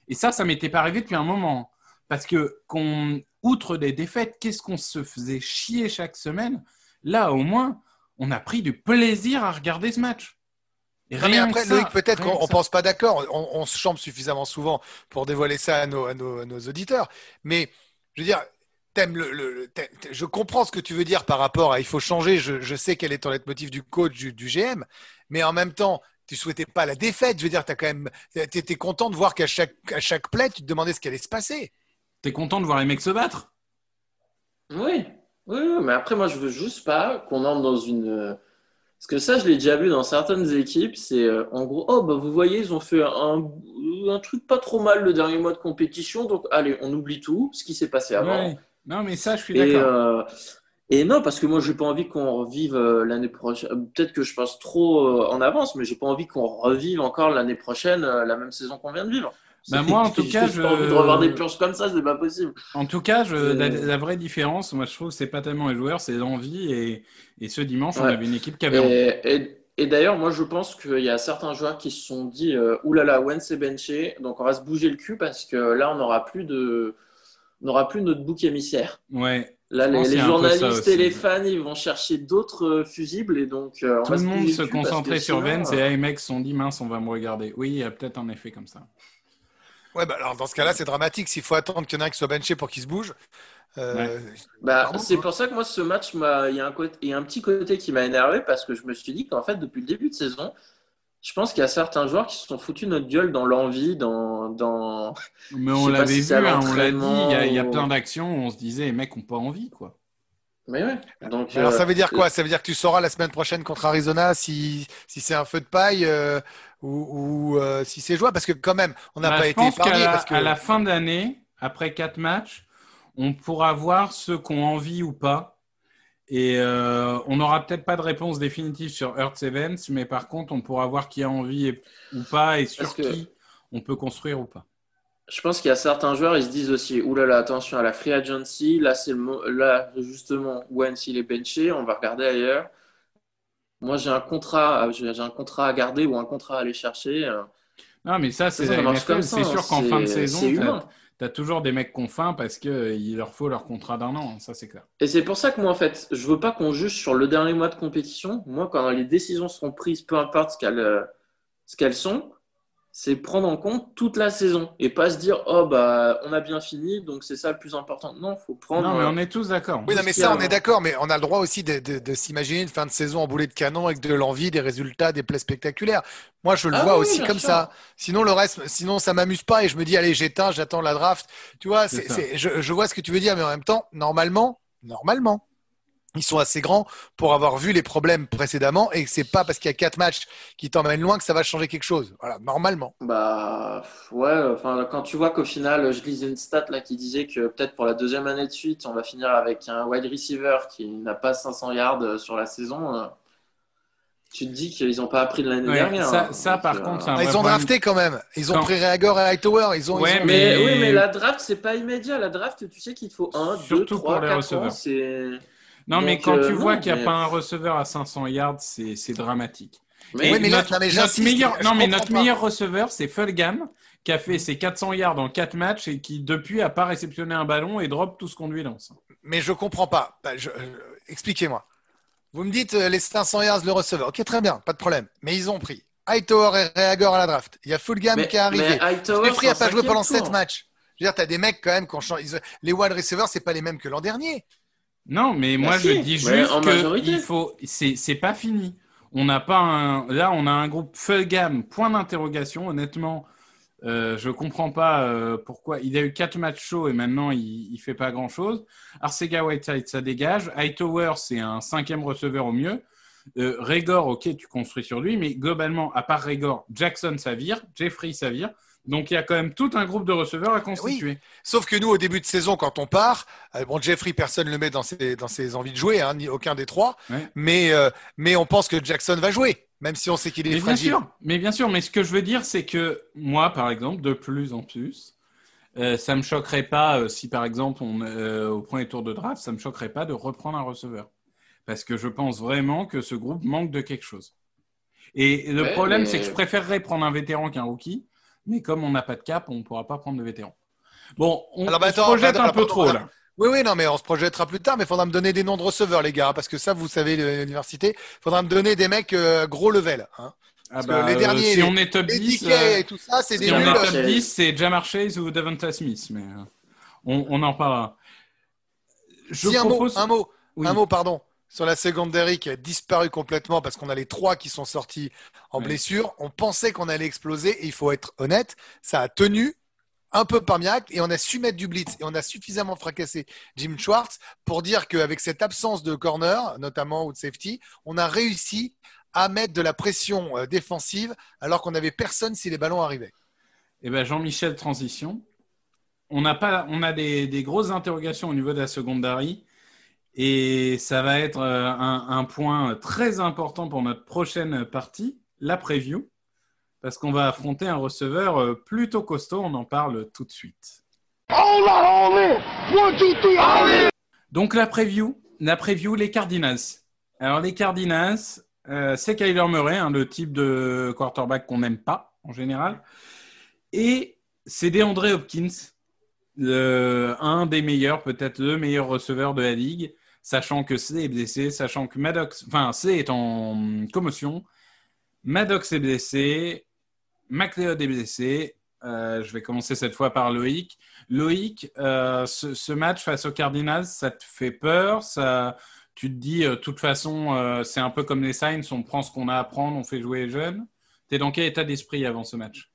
Et ça, ça m'était pas arrivé depuis un moment. Parce que, qu'on, outre des défaites, qu'est-ce qu'on se faisait chier chaque semaine? Là, au moins, on a pris du plaisir à regarder ce match. Et mais après, Loïc, peut-être qu'on ne pense pas d'accord. On, se chambre suffisamment souvent pour dévoiler ça à nos, à nos, à nos auditeurs. Mais, je veux dire, le, je comprends ce que tu veux dire par rapport à il faut changer. Je, sais quel est ton leitmotiv du coach, du, GM, mais en même temps, tu souhaitais pas la défaite. Je veux dire, tu quand même, étais content de voir qu'à chaque, à chaque play, tu te demandais ce qui allait se passer. Tu es content de voir les mecs se battre? Oui. oui, mais après, moi, je veux juste pas qu'on entre dans une. Parce que ça, je l'ai déjà vu dans certaines équipes. C'est euh, en gros, oh, bah, vous voyez, ils ont fait un, un, truc pas trop mal le dernier mois de compétition. Donc, allez, on oublie tout, ce qui s'est passé avant. Non, mais ça, je suis d'accord. Euh, et, non, parce que moi, j'ai pas envie qu'on revive euh, l'année prochaine. Euh, peut-être que je pense trop en avance, mais j'ai pas envie qu'on revive encore l'année prochaine la même saison qu'on vient de vivre. Ben moi, en tout cas, je. pas envie de revoir des planches comme ça, c'est pas possible. En tout cas, je... la, vraie différence, moi, je trouve, c'est pas tellement les joueurs, c'est l'envie. Et... et, ce dimanche, on avait une équipe qui avait. Et, Et d'ailleurs, moi, je pense qu'il y a certains joueurs qui se sont dit oulala, Wentz est benché, donc on va se bouger le cul parce que là, on n'aura plus de, n'aura plus notre bouc émissaire. Ouais. Là, les, journalistes et les fans, ils vont chercher d'autres euh, fusibles et donc euh, tout le monde se concentrait sur Vence et les mecs se sont dit mince, on va me regarder. Oui, il y a peut-être un effet comme ça. Ouais, bah alors dans ce cas-là, c'est dramatique. S'il faut attendre qu'il y en ait un qui soit benché pour qu'il se bouge. Bah, c'est pour ça que moi, ce match, il y, a un côté, il y a un petit côté qui m'a énervé parce que je me suis dit qu'en fait, depuis le début de saison, je pense qu'il y a certains joueurs qui se sont foutus notre gueule dans l'envie, dans, dans. Mais on l'avait vu, hein, on l'a dit. Il y, a, plein d'actions où on se disait, les mecs n'ont pas envie, quoi. Mais ouais. Donc, Alors, ça veut dire quoi? Ça veut dire que tu sauras la semaine prochaine contre Arizona si, si c'est un feu de paille euh, ou, euh, si c'est jouable? Parce que quand même, on n'a bah, pas été épargné. À, à la fin d'année, après quatre matchs, on pourra voir ceux qui ont envie ou pas et euh, on n'aura peut-être pas de réponse définitive sur Earth Events, mais par contre, on pourra voir qui a envie ou pas et sur qui on peut construire ou pas. Je pense qu'il y a certains joueurs, ils se disent aussi oulala, attention à la free agency. Là, c'est le là justement, Wentz il est benché, on va regarder ailleurs. Moi, j'ai un contrat, j'ai un contrat à garder ou un contrat à aller chercher. Non, mais ça, c'est C'est sûr qu'en fin de saison, tu as toujours des mecs qu'on faim parce qu'il leur faut leur contrat d'un an, ça c'est clair. Et c'est pour ça que moi, en fait, je veux pas qu'on juge sur le dernier mois de compétition. Moi, quand les décisions seront prises, peu importe ce qu'elles sont, c'est prendre en compte toute la saison et pas se dire oh bah on a bien fini donc c'est ça le plus important. Non, faut prendre. Non, mais on est tous d'accord. Oui, non, mais ça on est d'accord, mais on a le droit aussi de, s'imaginer une fin de saison en boulet de canon avec de l'envie, des résultats, des plays spectaculaires. Moi, je le ah vois aussi comme ça. Sinon le reste, sinon ça m'amuse pas et je me dis allez j'éteins, j'attends la draft. Tu vois, je, je vois ce que tu veux dire, mais en même temps, normalement, normalement, ils sont assez grands pour avoir vu les problèmes précédemment et c'est pas parce qu'il y a quatre matchs qui t'emmènent loin que ça va changer quelque chose. Voilà, normalement. Bah ouais, enfin quand tu vois qu'au final, je lisais une stat là qui disait que peut-être pour la deuxième année de suite, on va finir avec un wide receiver qui n'a pas 500 yards euh, sur la saison. Euh, tu te dis qu'ils n'ont pas appris de l'année dernière. Ça, hein. ça par euh, contre, ah, ils ont drafté quand même. Ils ont pris Reagor et Hightower. Ils ont. Ouais, mais... oui, mais la draft c'est pas immédiat. La draft, tu sais qu'il te faut un, deux, trois, quatre ans. Non, mais quand tu euh, vois qu'il n'y a pas un receveur à 500 yards, c'est dramatique. Mais, oui, mais notre, meilleur, non, mais notre meilleur receveur, c'est Fulgham, qui a fait ses 400 yards en 4 matchs et qui, depuis, n'a pas réceptionné un ballon et drop tout ce qu'on lui lance. Mais je comprends pas. Bah, euh, expliquez-moi. Vous me dites euh, les 500 yards, le receveur. Ok, très bien, pas de problème. Mais ils ont pris Hightower et Reagor à la draft. Il y a Fulgham qui est arrivé. Jeffrey n'a pas joué pendant 7 matchs. Je veux dire, tu as des mecs quand même qui ont changé. Les wide receivers, c'est pas les mêmes que l'an dernier. Non, mais moi je dis juste que il faut, c'est pas fini. On n'a pas un, là on a un groupe full gamme, point d'interrogation. Honnêtement, euh, je comprends pas euh, pourquoi. Il a eu quatre matchs chauds et maintenant il, il fait pas grand chose. Arcega Whiteside ça dégage. Hightower c'est un cinquième receveur au mieux. Euh, Regor, ok, tu construis sur lui, mais globalement, à part Regor, Jackson ça vire, Jeffrey ça vire. Donc il y a quand même tout un groupe de receveurs à constituer. Sauf que nous, au début de saison, quand on part, euh, bon, Jeffrey, personne ne le met dans ses, dans ses envies de jouer, hein, ni aucun des trois, mais, euh, mais on pense que Jackson va jouer, même si on sait qu'il est mais fragile. Bien sûr, mais bien sûr, mais ce que je veux dire, c'est que moi, par exemple, de plus en plus, euh, ça me choquerait pas si, par exemple, on, au premier tour de draft, ça me choquerait pas de reprendre un receveur. Parce que je pense vraiment que ce groupe manque de quelque chose. Et le problème, c'est que je préférerais prendre un vétéran qu'un rookie mais comme on n'a pas de cap, on ne pourra pas prendre de vétérans. Bon, on, bah, se projette un peu trop là. Oui, oui, non, mais on se projettera plus tard, mais il faudra me donner des noms de receveurs, les gars, parce que ça, vous savez, l'université, il faudra me donner des mecs euh, gros level. Hein. Ah bah, les derniers, si on est top 10, euh, et tout ça, c'est si on est top 10, c'est Jamar Chase ou Devonta Smith, mais euh, on, en parlera. Je propose... un mot, un mot, un mot, pardon sur la secondary qui a disparu complètement parce qu'on a les trois qui sont sortis en blessure. On pensait qu'on allait exploser et il faut être honnête, ça a tenu un peu par miracle et on a su mettre du blitz et on a suffisamment fracassé Jim Schwartz pour dire qu'avec cette absence de corner, notamment ou de safety, on a réussi à mettre de la pression euh, défensive alors qu'on n'avait personne si les ballons arrivaient. Eh ben Jean-Michel, transition. On a, pas, on a des, des grosses interrogations au niveau de la secondary. Et ça va être euh, un, point très important pour notre prochaine partie, la preview, parce qu'on va affronter un receveur euh, plutôt costaud. On en parle tout de suite. Donc la preview, la preview, les Cardinals. Alors les Cardinals, Euh, c'est Kyler Murray, hein, le type de quarterback qu'on n'aime pas en général. Et c'est DeAndre Hopkins, un des meilleurs, peut-être le meilleur receveur de la ligue, sachant que C est blessé, sachant que Maddox, enfin C est en commotion, Maddox est blessé, McLeod est blessé. Euh, je vais commencer cette fois par Loïc. Loïc, euh, ce, match face aux Cardinals, ça te fait peur? Ça, Tu te dis, de toute façon, c'est un peu comme les Saints, on prend ce qu'on a à prendre, on fait jouer les jeunes. Tu es dans quel état d'esprit avant ce match?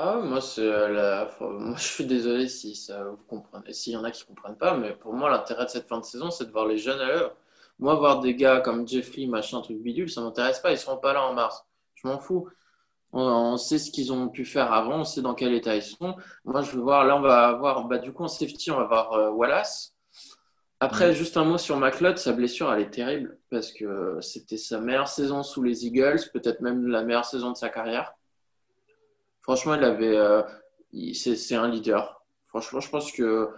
Ah, moi, c'est la... moi, je suis désolé si ça vous comprenez, s'il y en a qui comprennent pas, mais pour moi, l'intérêt de cette fin de saison, c'est de voir les jeunes à l'heure. Moi, voir des gars comme Jeffrey, machin, truc bidule, ça m'intéresse pas. Ils seront pas là en mars. Je m'en fous. On, sait ce qu'ils ont pu faire avant, on sait dans quel état ils sont. Moi, je veux voir. Là, on va avoir, bah, du coup, en safety, on va voir euh, Wallace. Après, juste un mot sur McLeod, sa blessure, elle est terrible parce que c'était sa meilleure saison sous les Eagles, peut-être même la meilleure saison de sa carrière. Franchement, il avait, euh, c'est un leader. Franchement, je pense que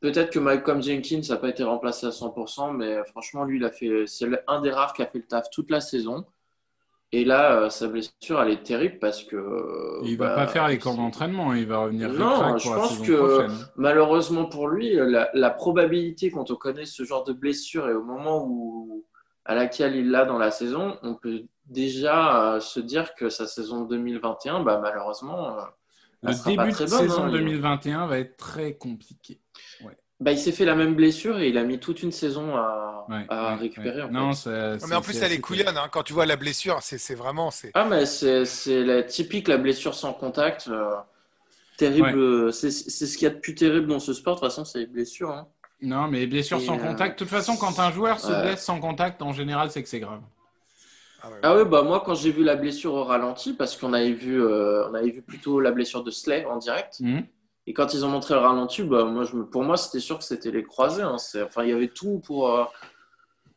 peut-être que Malcolm Jenkins n'a pas été remplacé à 100%, mais franchement, lui, il a fait, c'est un des rares qui a fait le taf toute la saison. Et là, euh, sa blessure, elle est terrible parce que. Il va bah, pas faire les camps d'entraînement, il va revenir. Non, je pense que malheureusement pour lui, la, la, probabilité quand on connaît ce genre de blessure et au moment où à laquelle il l'a dans la saison, on peut déjà euh, se dire que sa saison 2021, bah, malheureusement, euh, le début de saison 2021 hein, va être très compliqué. Bah, il s'est fait la même blessure et il a mis toute une saison à, récupérer. En non, mais en plus, elle est couillonne. Hein. Quand tu vois la blessure, c'est vraiment. Ah, mais c'est la typique la blessure sans contact. Euh, terrible. C'est ce qu'il y a de plus terrible dans ce sport. De toute façon, c'est les blessures. Hein. Non, mais blessure sans contact. De toute façon, quand un joueur se blesse sans contact, en général, c'est que c'est grave. Ah, ouais, bah moi quand j'ai vu la blessure au ralenti, parce qu'on avait vu, euh, on avait vu plutôt la blessure de Slay en direct, mhm. et quand ils ont montré le ralenti, bah moi je pour moi c'était sûr que c'était les croisés. Hein. Enfin il y avait tout pour. Euh,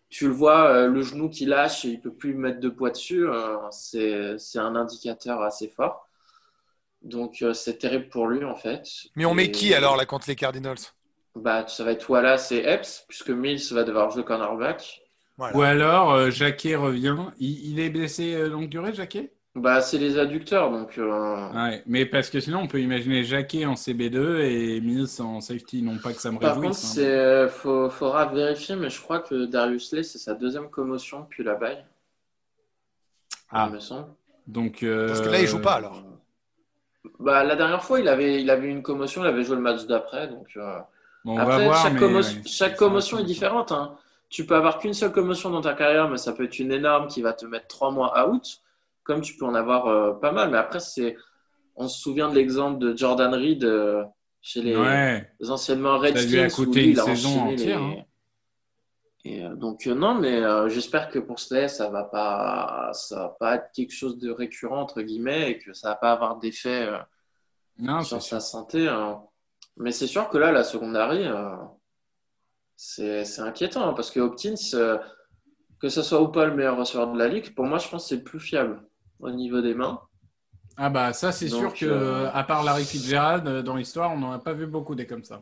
tu le vois, euh, le genou qui lâche et il peut plus mettre de poids dessus, c'est un indicateur assez fort. Donc c'est terrible pour lui en fait. Mais on met qui alors là contre les Cardinals? Bah ça va être Wallace et Epps, puisque Mills va devoir jouer cornerback. Ou alors, euh, Jacquet revient. Il, est blessé euh, longue durée, Jacquet? Bah, c'est les adducteurs, donc. Euh, ouais, mais parce que sinon, on peut imaginer Jacquet en CB2 et Mills en safety. Non pas que ça me réjouisse. Par contre, hein. c'est faudra vérifier, mais je crois que Darius Lay, c'est sa deuxième commotion depuis la baille. Ah. Il me semble. Donc, Parce que là, il joue pas alors. Bah, la dernière fois, il avait, il avait une commotion, il avait joué le match d'après. Donc, Après, chaque, chaque commotion est différente. Hein tu peux avoir qu'une seule commotion dans ta carrière, mais ça peut être une énorme qui va te mettre trois mois out, comme tu peux en avoir euh, pas mal. Mais après, c'est, on se souvient de l'exemple de Jordan Reed euh, chez les, anciennement Redskins. Ça lui a une saison entière. Hein. Et, euh, donc non, mais j'espère que pour Slay, ça va pas, ça va pas être quelque chose de récurrent entre guillemets et que ça va pas avoir d'effet sur sa santé. Hein. Mais c'est sûr que là, la secondary c'est inquiétant hein, parce que Hopkins, euh, que ce soit ou pas le meilleur receveur de la ligue, pour moi, je pense que c'est le plus fiable au niveau des mains. Ah bah ça, c'est sûr que euh, à part Larry Fitzgerald, euh, dans l'histoire, on n'en a pas vu beaucoup des comme ça.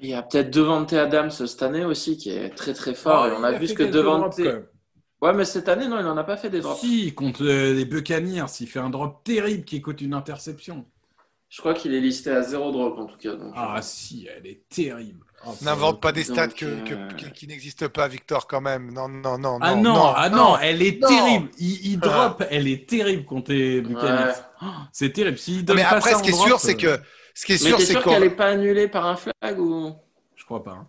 Il y a peut-être Devante Adams cette année aussi qui est très très fort. et on a vu ce que Devante. Ouais, mais cette année, non, il n'en a pas fait des drops. Si, contre les Buccaneers, il fait un drop terrible qui coûte une interception. Je crois qu'il est listé à zéro drop en tout cas. ah si, elle est terrible. Oh, N'invente pas des stats que, euh, qui n'existent pas, Victor, quand même. Non, non, non. Ah non, ah non, elle est terrible. Il, drop, elle est terrible contre les Buccaneers. Oh, c'est terrible. mais après, ce qui est sûr, c'est que. Ce qui est sûr, c'est qu'elle n'est pas annulée par un flag ou? Je crois pas. Hein.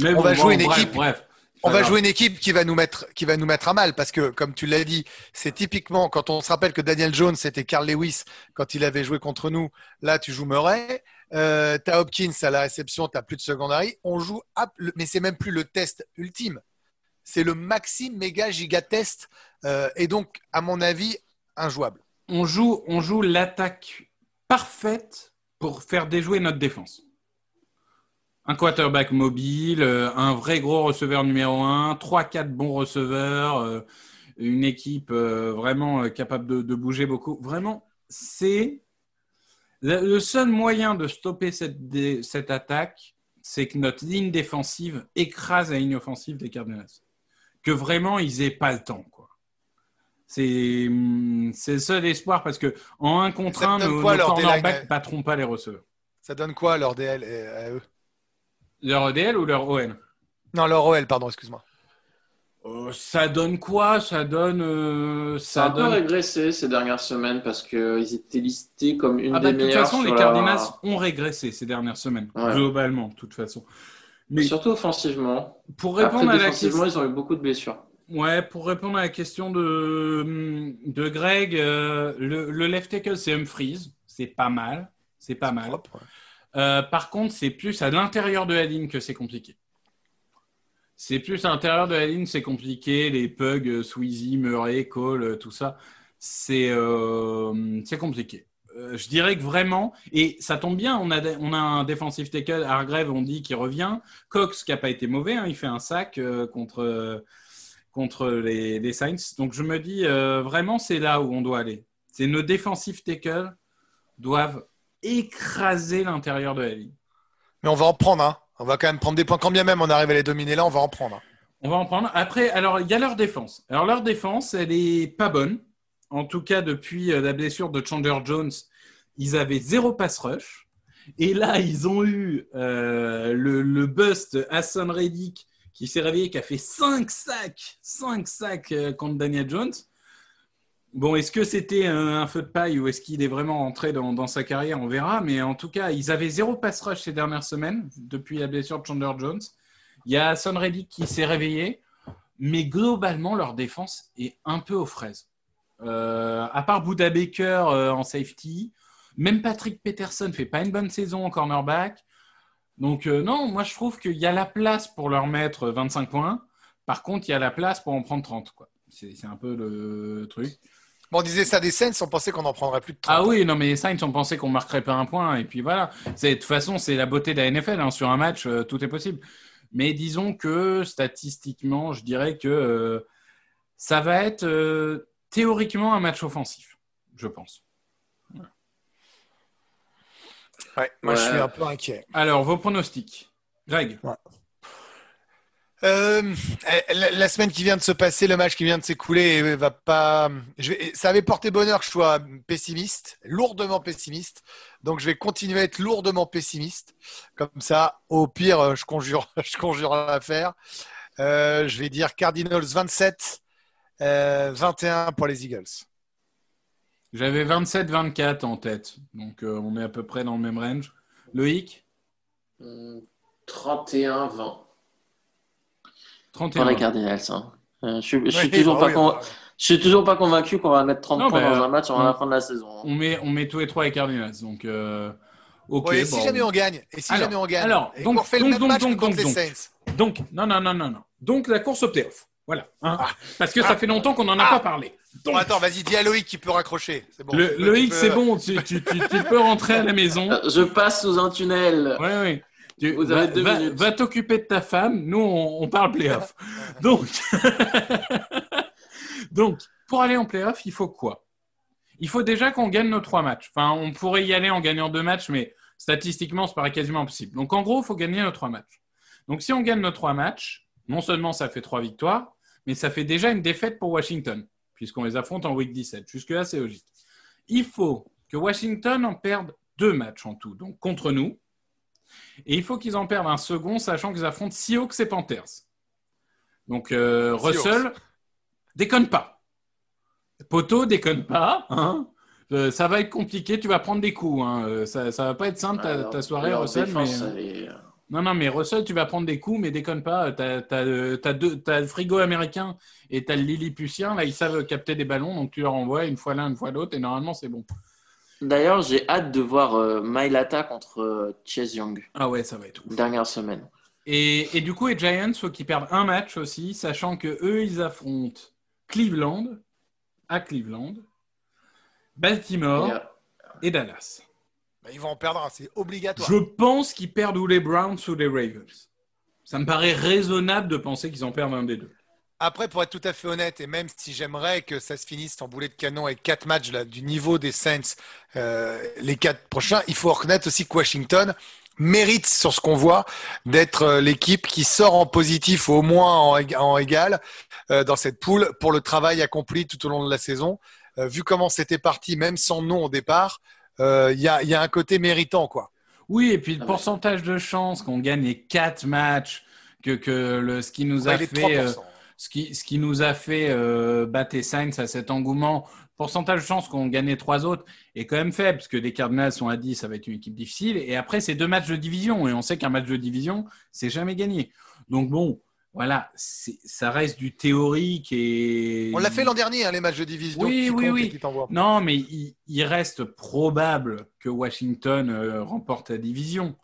Mais on va jouer une équipe. Bref. On va jouer une équipe qui va nous mettre, qui va nous mettre à mal parce que, comme tu l'as dit, c'est typiquement quand on se rappelle que Daniel Jones c'était Carl Lewis quand il avait joué contre nous. Là, tu joues Murray. Euh, tu as Hopkins à la réception, tu plus de secondary. On joue, mais c'est même plus le test ultime. C'est le maxi méga giga test. Euh, et donc, à mon avis, injouable. On joue, on joue l'attaque parfaite pour faire déjouer notre défense. Un quarterback mobile, euh, un vrai gros receveur numéro 1, 3-4 bons receveurs, euh, une équipe vraiment capable de, bouger beaucoup. Vraiment, c'est le, seul moyen de stopper cette, cette attaque, c'est que notre ligne défensive écrase la ligne offensive des Cardinals. Que vraiment, ils n'aient pas le temps. Quoi. C'est le seul espoir parce que en 1 contre 1, nos, nos cornerbacks ne battront pas les receveurs. Ça donne quoi leur DL à eux? Leur DL ou leur OL Non, leur OL, pardon, excuse-moi. Euh, ça donne quoi? Ça donne. Euh, ça, a un peu régressé ces dernières semaines parce qu'ils étaient listés comme une ah des meilleures. De toute façon, les Cardinals ont régressé ces dernières semaines, globalement, de toute façon. Mais surtout offensivement. Pour répondre à la question, ils ont eu beaucoup de blessures. Ouais, pour répondre à la question de, de Greg, euh, le, left tackle c'est Humphries, c'est pas mal, c'est pas mal. par contre, c'est plus à l'intérieur de la ligne que c'est compliqué. C'est plus à l'intérieur de la ligne, c'est compliqué. Les pugs, euh, Sweezy, Murray, Cole, euh, tout ça, c'est euh, compliqué. je dirais que vraiment, et ça tombe bien, on a, on a un défensif tackle, Hargrave, on dit qu'il revient. Cox, qui n'a pas été mauvais, hein, il fait un sac contre, contre les, les, Saints. Donc je me dis, vraiment, c'est là où on doit aller. C'est nos défensifs tackles doivent écraser l'intérieur de la ligne. Mais on va en prendre, hein on va quand même prendre des points. Quand bien même on arrive à les dominer là, on va en prendre. On va en prendre. Après, alors, il y a leur défense. Alors, leur défense, elle est pas bonne. En tout cas, depuis euh, la blessure de Chandler Jones, ils avaient zéro pass rush. Et là, ils ont eu euh, le, bust Hassan Reddick qui s'est réveillé, qui a fait 5 sacs, 5 sacs euh, contre Daniel Jones. Bon, est-ce que c'était un, feu de paille ou est-ce qu'il est vraiment entré dans, sa carrière? On verra. Mais en tout cas, ils avaient zéro pass rush ces dernières semaines, depuis la blessure de Chandler Jones. Il y a Son Reddick qui s'est réveillé. Mais globalement, leur défense est un peu aux fraises. Euh, à part Buda Baker euh, en safety, même Patrick Peterson fait pas une bonne saison en cornerback. Donc euh, non, moi je trouve qu'il y a la place pour leur mettre 25 points. Par contre, il y a la place pour en prendre 30. C'est un peu le truc on disait ça des Saints, on pensait qu'on en prendrait plus de 30. Ah oui, non, mais les Saints, on pensait qu'on marquerait pas un point. Et puis voilà. De toute façon, c'est la beauté de la NFL. Hein. Sur un match, euh, tout est possible. Mais disons que statistiquement, je dirais que euh, ça va être euh, théoriquement un match offensif, je pense. Ouais, moi je suis un peu inquiet. Alors, vos pronostics. Greg euh, la, semaine qui vient de se passer, le match qui vient de s'écouler, euh, va pas. Je vais, ça avait porté bonheur que je sois pessimiste, lourdement pessimiste. Donc je vais continuer à être lourdement pessimiste. Comme ça, au pire, euh, je conjure, je conjure l'affaire. Euh, je vais dire Cardinals 27, 21 pour les Eagles. J'avais 27-24 en tête, donc on est à peu près dans le même range. Loïc? 31-20. 31. Pour les Cardinals. Hein. Euh, je, suis, suis toujours pas je suis toujours pas convaincu qu'on va mettre 30 points dans un match avant la fin de la saison. Hein. On met, on met tous les trois les Cardinals. Donc, euh, ok. et si jamais on gagne, et si jamais on gagne, alors, donc, on fait donc, le même donc, match donc, donc, les Saints. Donc, non, non, non, non, non. Donc, la course au playoff. Voilà. Hein. Ah. Parce que ça ah. fait longtemps qu'on n'en a ah. pas parlé. Donc... attends, vas-y, dis à Loïc qui peut raccrocher. Bon. Loïc, c'est bon, tu, tu, tu, tu, peux rentrer à la maison. Je passe sous un tunnel. Oui, oui. Tu, Vous avez va, deux va, va t'occuper de ta femme. Nous, on, on parle playoff. Donc, donc, pour aller en playoff, il faut quoi? Il faut déjà qu'on gagne nos trois matchs. Enfin, on pourrait y aller en gagnant deux matchs, mais statistiquement, ça paraît quasiment impossible. Donc, en gros, il faut gagner nos trois matchs. Donc, si on gagne nos trois matchs, non seulement ça fait trois victoires, mais ça fait déjà une défaite pour Washington, puisqu'on les affronte en week 17. Jusque-là, c'est logique. Il faut que Washington en perde deux matchs en tout, donc contre nous, et il faut qu'ils en perdent un second, sachant qu'ils affrontent Seahawks et Panthers. Donc euh, Russell, déconne pas. Poto, déconne pas. Hein. Euh, ça va être compliqué, tu vas prendre des coups. Hein. Euh, ça, ça va pas être simple ta, soirée, Russell. Mais... Non, non, mais Russell, tu vas prendre des coups, mais déconne pas. Tu as, le frigo américain et tu as le Lilliputien. Là, ils savent capter des ballons, donc tu leur envoies une fois l'un, une fois l'autre, et normalement, c'est bon. D'ailleurs, j'ai hâte de voir euh, Mailata contre euh, Chase Young. Ah ouais, ça va être ouf. Dernière semaine. Et, du coup, les Giants, faut qu'ils perdent un match aussi, sachant que eux, ils affrontent Cleveland, à Cleveland, Baltimore et, Dallas. Bah, ils vont en perdre, c'est obligatoire. Je pense qu'ils perdent ou les Browns ou les Ravens. Ça me paraît raisonnable de penser qu'ils en perdent un des deux. Après, pour être tout à fait honnête, et même si j'aimerais que ça se finisse en boulet de canon avec quatre matchs là, du niveau des Saints, euh, les quatre prochains, il faut reconnaître aussi que Washington mérite sur ce qu'on voit d'être euh, l'équipe qui sort en positif au moins en, égal euh, dans cette poule pour le travail accompli tout au long de la saison. Euh, vu comment c'était parti, même sans nom au départ, il y a, un côté méritant quoi. Oui, et puis le ah pourcentage de chance qu'on gagne les quatre matchs, que, que le, ce qui nous a fait, ce qui, ce qui nous a fait battre Saints à cet engouement pourcentage de chance qu'on gagne trois autres est quand même faible, parce que les Cardinals sont à 10, ça va être une équipe difficile. Et après, c'est deux matchs de division, et on sait qu'un match de division, c'est jamais gagné. Donc bon, voilà, ça reste du théorique et. On l'a fait l'an dernier, hein, les matchs de division. Oui, oui, oui. Non, mais il, reste probable que Washington euh, remporte la division.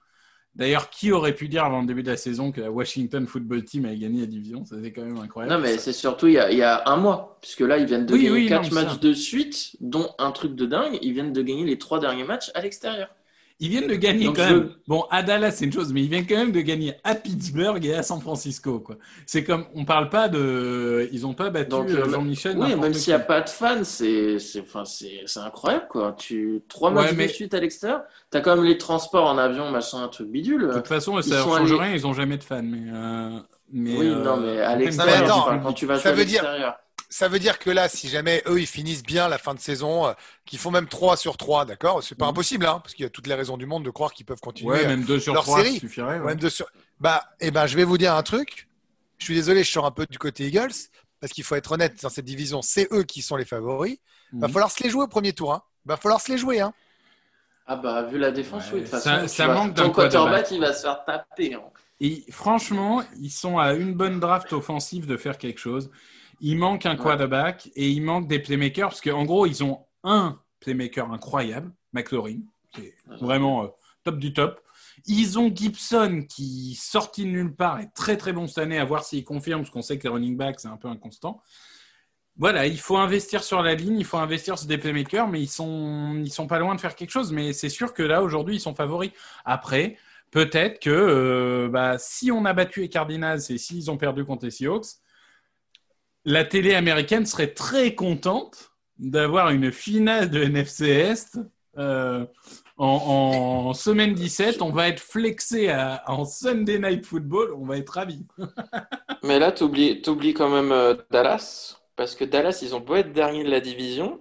D'ailleurs, qui aurait pu dire avant le début de la saison que la Washington Football Team avait gagné la division? C'était quand même incroyable. Non, mais c'est surtout il y, a, un mois, puisque là, ils viennent de gagner quatre matchs de suite, dont un truc de dingue. Ils viennent de gagner les trois derniers matchs à l'extérieur. Ils viennent de gagner quand même. Bon, à Dallas, c'est une chose, mais ils viennent quand même de gagner à Pittsburgh et à San Francisco. Quoi. C'est comme, on parle pas de. Ils ont pas battu euh, euh, Jean-Michel. Oui, même s'il n'y a pas de fans, c'est enfin, incroyable. Quoi. Tu... Trois matchs de suite à l'extérieur. Tu as quand même les transports en avion, machin, un truc bidule. De toute façon, ça ne change rien, ils n'ont jamais de fans. Mais, euh, mais oui, non, mais à l'extérieur, quand tu vas ça veut dire ça veut dire que là, si jamais eux, ils finissent bien la fin de saison, euh, qu'ils font même 3 sur 3, d'accord? C'est pas mhm. impossible, hein, parce qu'il y a toutes les raisons du monde de croire qu'ils peuvent continuer ouais, même 2 sur leur 3 série. Suffirait, Même 2 sur... Bah, eh ben, je vais vous dire un truc. Je suis désolé, je sors un peu du côté Eagles, parce qu'il faut être honnête, dans cette division, c'est eux qui sont les favoris. Il Va mhm. falloir se les jouer au premier tour. Hein. Va falloir se les jouer. Hein. Ah bah, vu la défense, oui, de toute façon, ça, manque ton quarterback, il va se faire taper. Hein. Et franchement, ils sont à une bonne draft offensive de faire quelque chose. Il manque un quarterback et il manque des playmakers parce qu'en gros, ils ont un playmaker incroyable, McLaurin, qui est vraiment euh, top du top. Ils ont Gibson qui, sorti de nulle part, est très très bon cette année, à voir s'il confirme, parce qu'on sait que les running backs, c'est un peu inconstant. Voilà, il faut investir sur la ligne, il faut investir sur des playmakers, mais ils sont, ils sont pas loin de faire quelque chose. Mais c'est sûr que là, aujourd'hui, ils sont favoris. Après, peut-être que euh, bah, si on a battu les Cardinals et s'ils ont perdu contre les Seahawks, la télé américaine serait très contente d'avoir une finale de NFC Est euh, en, semaine 17. On va être flexé en Sunday Night Football. On va être ravis. Mais là, tu oublies, quand même euh, Dallas. Parce que Dallas, ils ont beau être dernier de la division.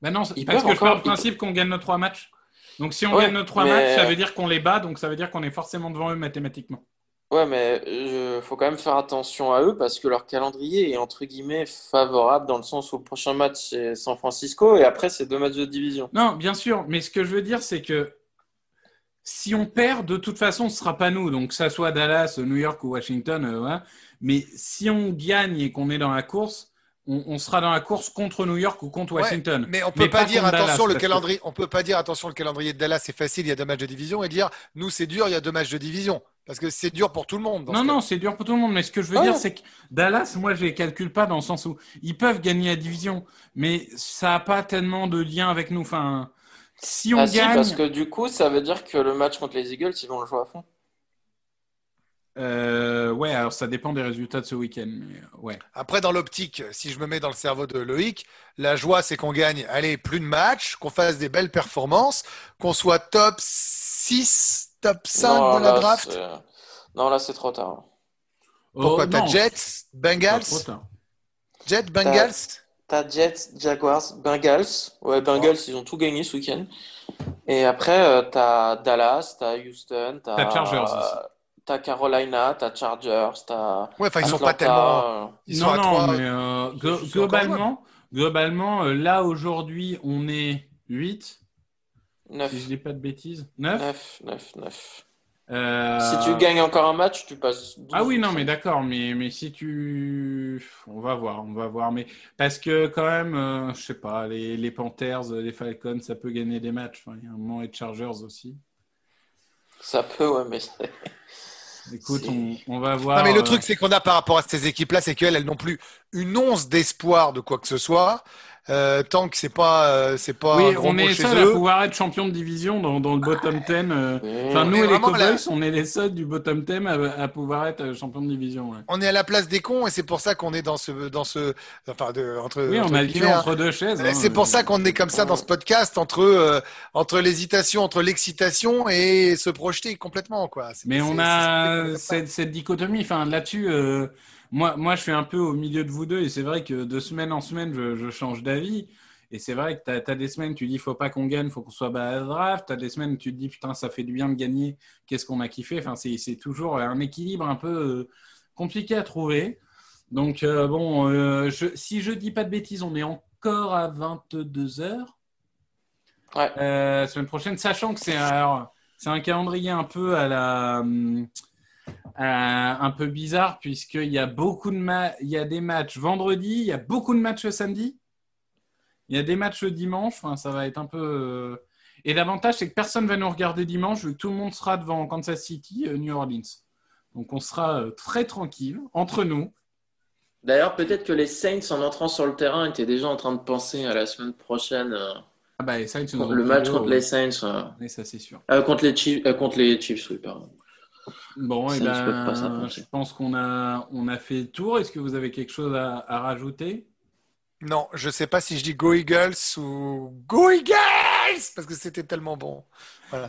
Ben non, parce que je pars du principe qu'on gagne nos trois matchs. Donc si on gagne nos trois matchs, ça veut dire qu'on les bat. Donc ça veut dire qu'on est forcément devant eux mathématiquement. Ouais, mais il faut quand même faire attention à eux parce que leur calendrier est entre guillemets favorable dans le sens où le prochain match c'est San Francisco et après c'est deux matchs de division. Non, bien sûr, mais ce que je veux dire c'est que si on perd, de toute façon, ce sera pas nous. Donc que ça soit Dallas, New York ou Washington, euh, mais si on gagne et qu'on est dans la course, on, sera dans la course contre New York ou contre Washington. mais on peut pas, dire attention le calendrier. On peut pas dire attention le calendrier de Dallas c'est facile, il y a deux matchs de division et dire nous c'est dur, il y a deux matchs de division. Parce que c'est dur pour tout le monde. Non, non, c'est dur pour tout le monde. Mais ce que je veux dire, c'est que Dallas, moi, je les calcule pas dans le sens où ils peuvent gagner la division, mais ça n'a pas tellement de lien avec nous. Enfin, si on ah, gagne. parce que du coup, ça veut dire que le match contre les Eagles, ils vont le jouer à fond. Euh, ouais, alors ça dépend des résultats de ce week-end. ouais. Après, dans l'optique, si je me mets dans le cerveau de Loïc, la joie, c'est qu'on gagne, allez, plus de matchs, qu'on fasse des belles performances, qu'on soit top 6 top 5 de la draft Non, là, c'est trop tard. Pourquoi oh, T'as Jets, Bengals? Jets, Bengals? T'as Jets, Jaguars, Bengals. Ouais, Bengals, ils ont tout gagné ce week-end. Et après, euh, t'as Dallas, t'as Houston, t'as Chargers aussi. T'as Carolina, t'as Chargers, t'as. Ouais, enfin, ils sont pas tellement. Ils sont non, à non, 3... mais euh, globalement, globalement euh, là, aujourd'hui, on est 8. 9. Si je dis pas de bêtises. 9 9, 9, 9. Euh... Si tu gagnes encore un match, tu passes. 12, ah oui, non, mais d'accord, mais, mais si tu. On va voir, on va voir. Mais parce que, quand même, euh, je sais pas, les, les, Panthers, les Falcons, ça peut gagner des matchs. Enfin, il y a un moment, et Chargers aussi. Ça peut, ouais, mais. Écoute, on, on, va voir. Non, mais le truc, c'est qu'on a par rapport à ces équipes-là, c'est qu'elles, elles n'ont plus une once d'espoir de quoi que ce soit. Euh, tant que c'est pas, euh, c'est pas. Oui, on est seul à pouvoir être champion de division dans, dans le bottom 10. Euh. Enfin, nous, les Cowboys, on est les seuls du bottom 10 à, pouvoir être champion de division. On est à la place des cons et c'est pour ça qu'on est dans ce, dans ce, enfin, de, entre. Oui, on a le entre deux chaises. Hein, c'est pour ça qu'on est comme ça dans ce podcast entre, entre l'hésitation, entre l'excitation et se projeter complètement, quoi. Mais on a cette, cette, dichotomie. Enfin, là-dessus moi, moi, je suis un peu au milieu de vous deux et c'est vrai que de semaine en semaine, je, change d'avis. Et c'est vrai que tu as, des semaines, tu dis, faut pas qu'on gagne, faut qu'on soit bas à draft. Tu as des semaines, tu te dis, putain, ça fait du bien de gagner, qu'est-ce qu'on a kiffé. Enfin, c'est toujours un équilibre un peu euh, compliqué à trouver. Donc, euh, bon, euh, je, si je dis pas de bêtises, on est encore à 22 heures. Ouais. semaine prochaine, sachant que c'est un calendrier un peu à la. Euh, un peu bizarre puisqu'il y a beaucoup de il y a des matchs vendredi, il y a beaucoup de matchs samedi, il y a des matchs dimanche. Enfin, ça va être un peu. Euh, et l'avantage, c'est que personne va nous regarder dimanche vu que tout le monde sera devant Kansas City, euh, New Orleans. Donc on sera très tranquille entre nous. D'ailleurs, peut-être que les Saints, en entrant sur le terrain, étaient déjà en train de penser à la semaine prochaine. Ah bah, le match contre les Saints. Mais ça, c'est sûr. contre, les Chiefs, contre les Chiefs, oui, pardon. Bon, et eh ben, je pense qu'on a, on a fait le tour. Est-ce que vous avez quelque chose à, rajouter? Non, je ne sais pas si je dis Go Eagles ou Go Eagles parce que c'était tellement bon.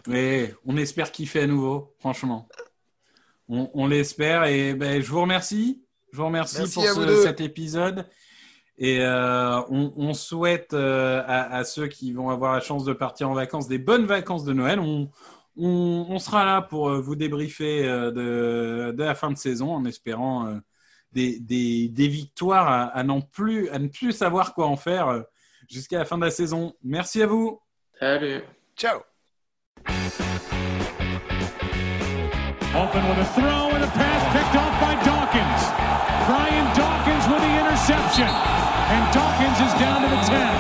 Mais on espère qu'il fait à nouveau, franchement. On, l'espère et ben, je vous remercie. Je vous remercie pour cet épisode. Et euh, on, souhaite euh, à, à, ceux qui vont avoir la chance de partir en vacances des bonnes vacances de Noël. On, on, sera là pour euh, vous débriefer euh, de, la fin de saison en espérant euh, des, victoires à, plus, à ne plus savoir quoi en faire jusqu'à la fin de la saison. Merci à vous. Salut. Ciao. Open with a throw and a pass picked off by Dawkins. Brian Dawkins with the interception. And Dawkins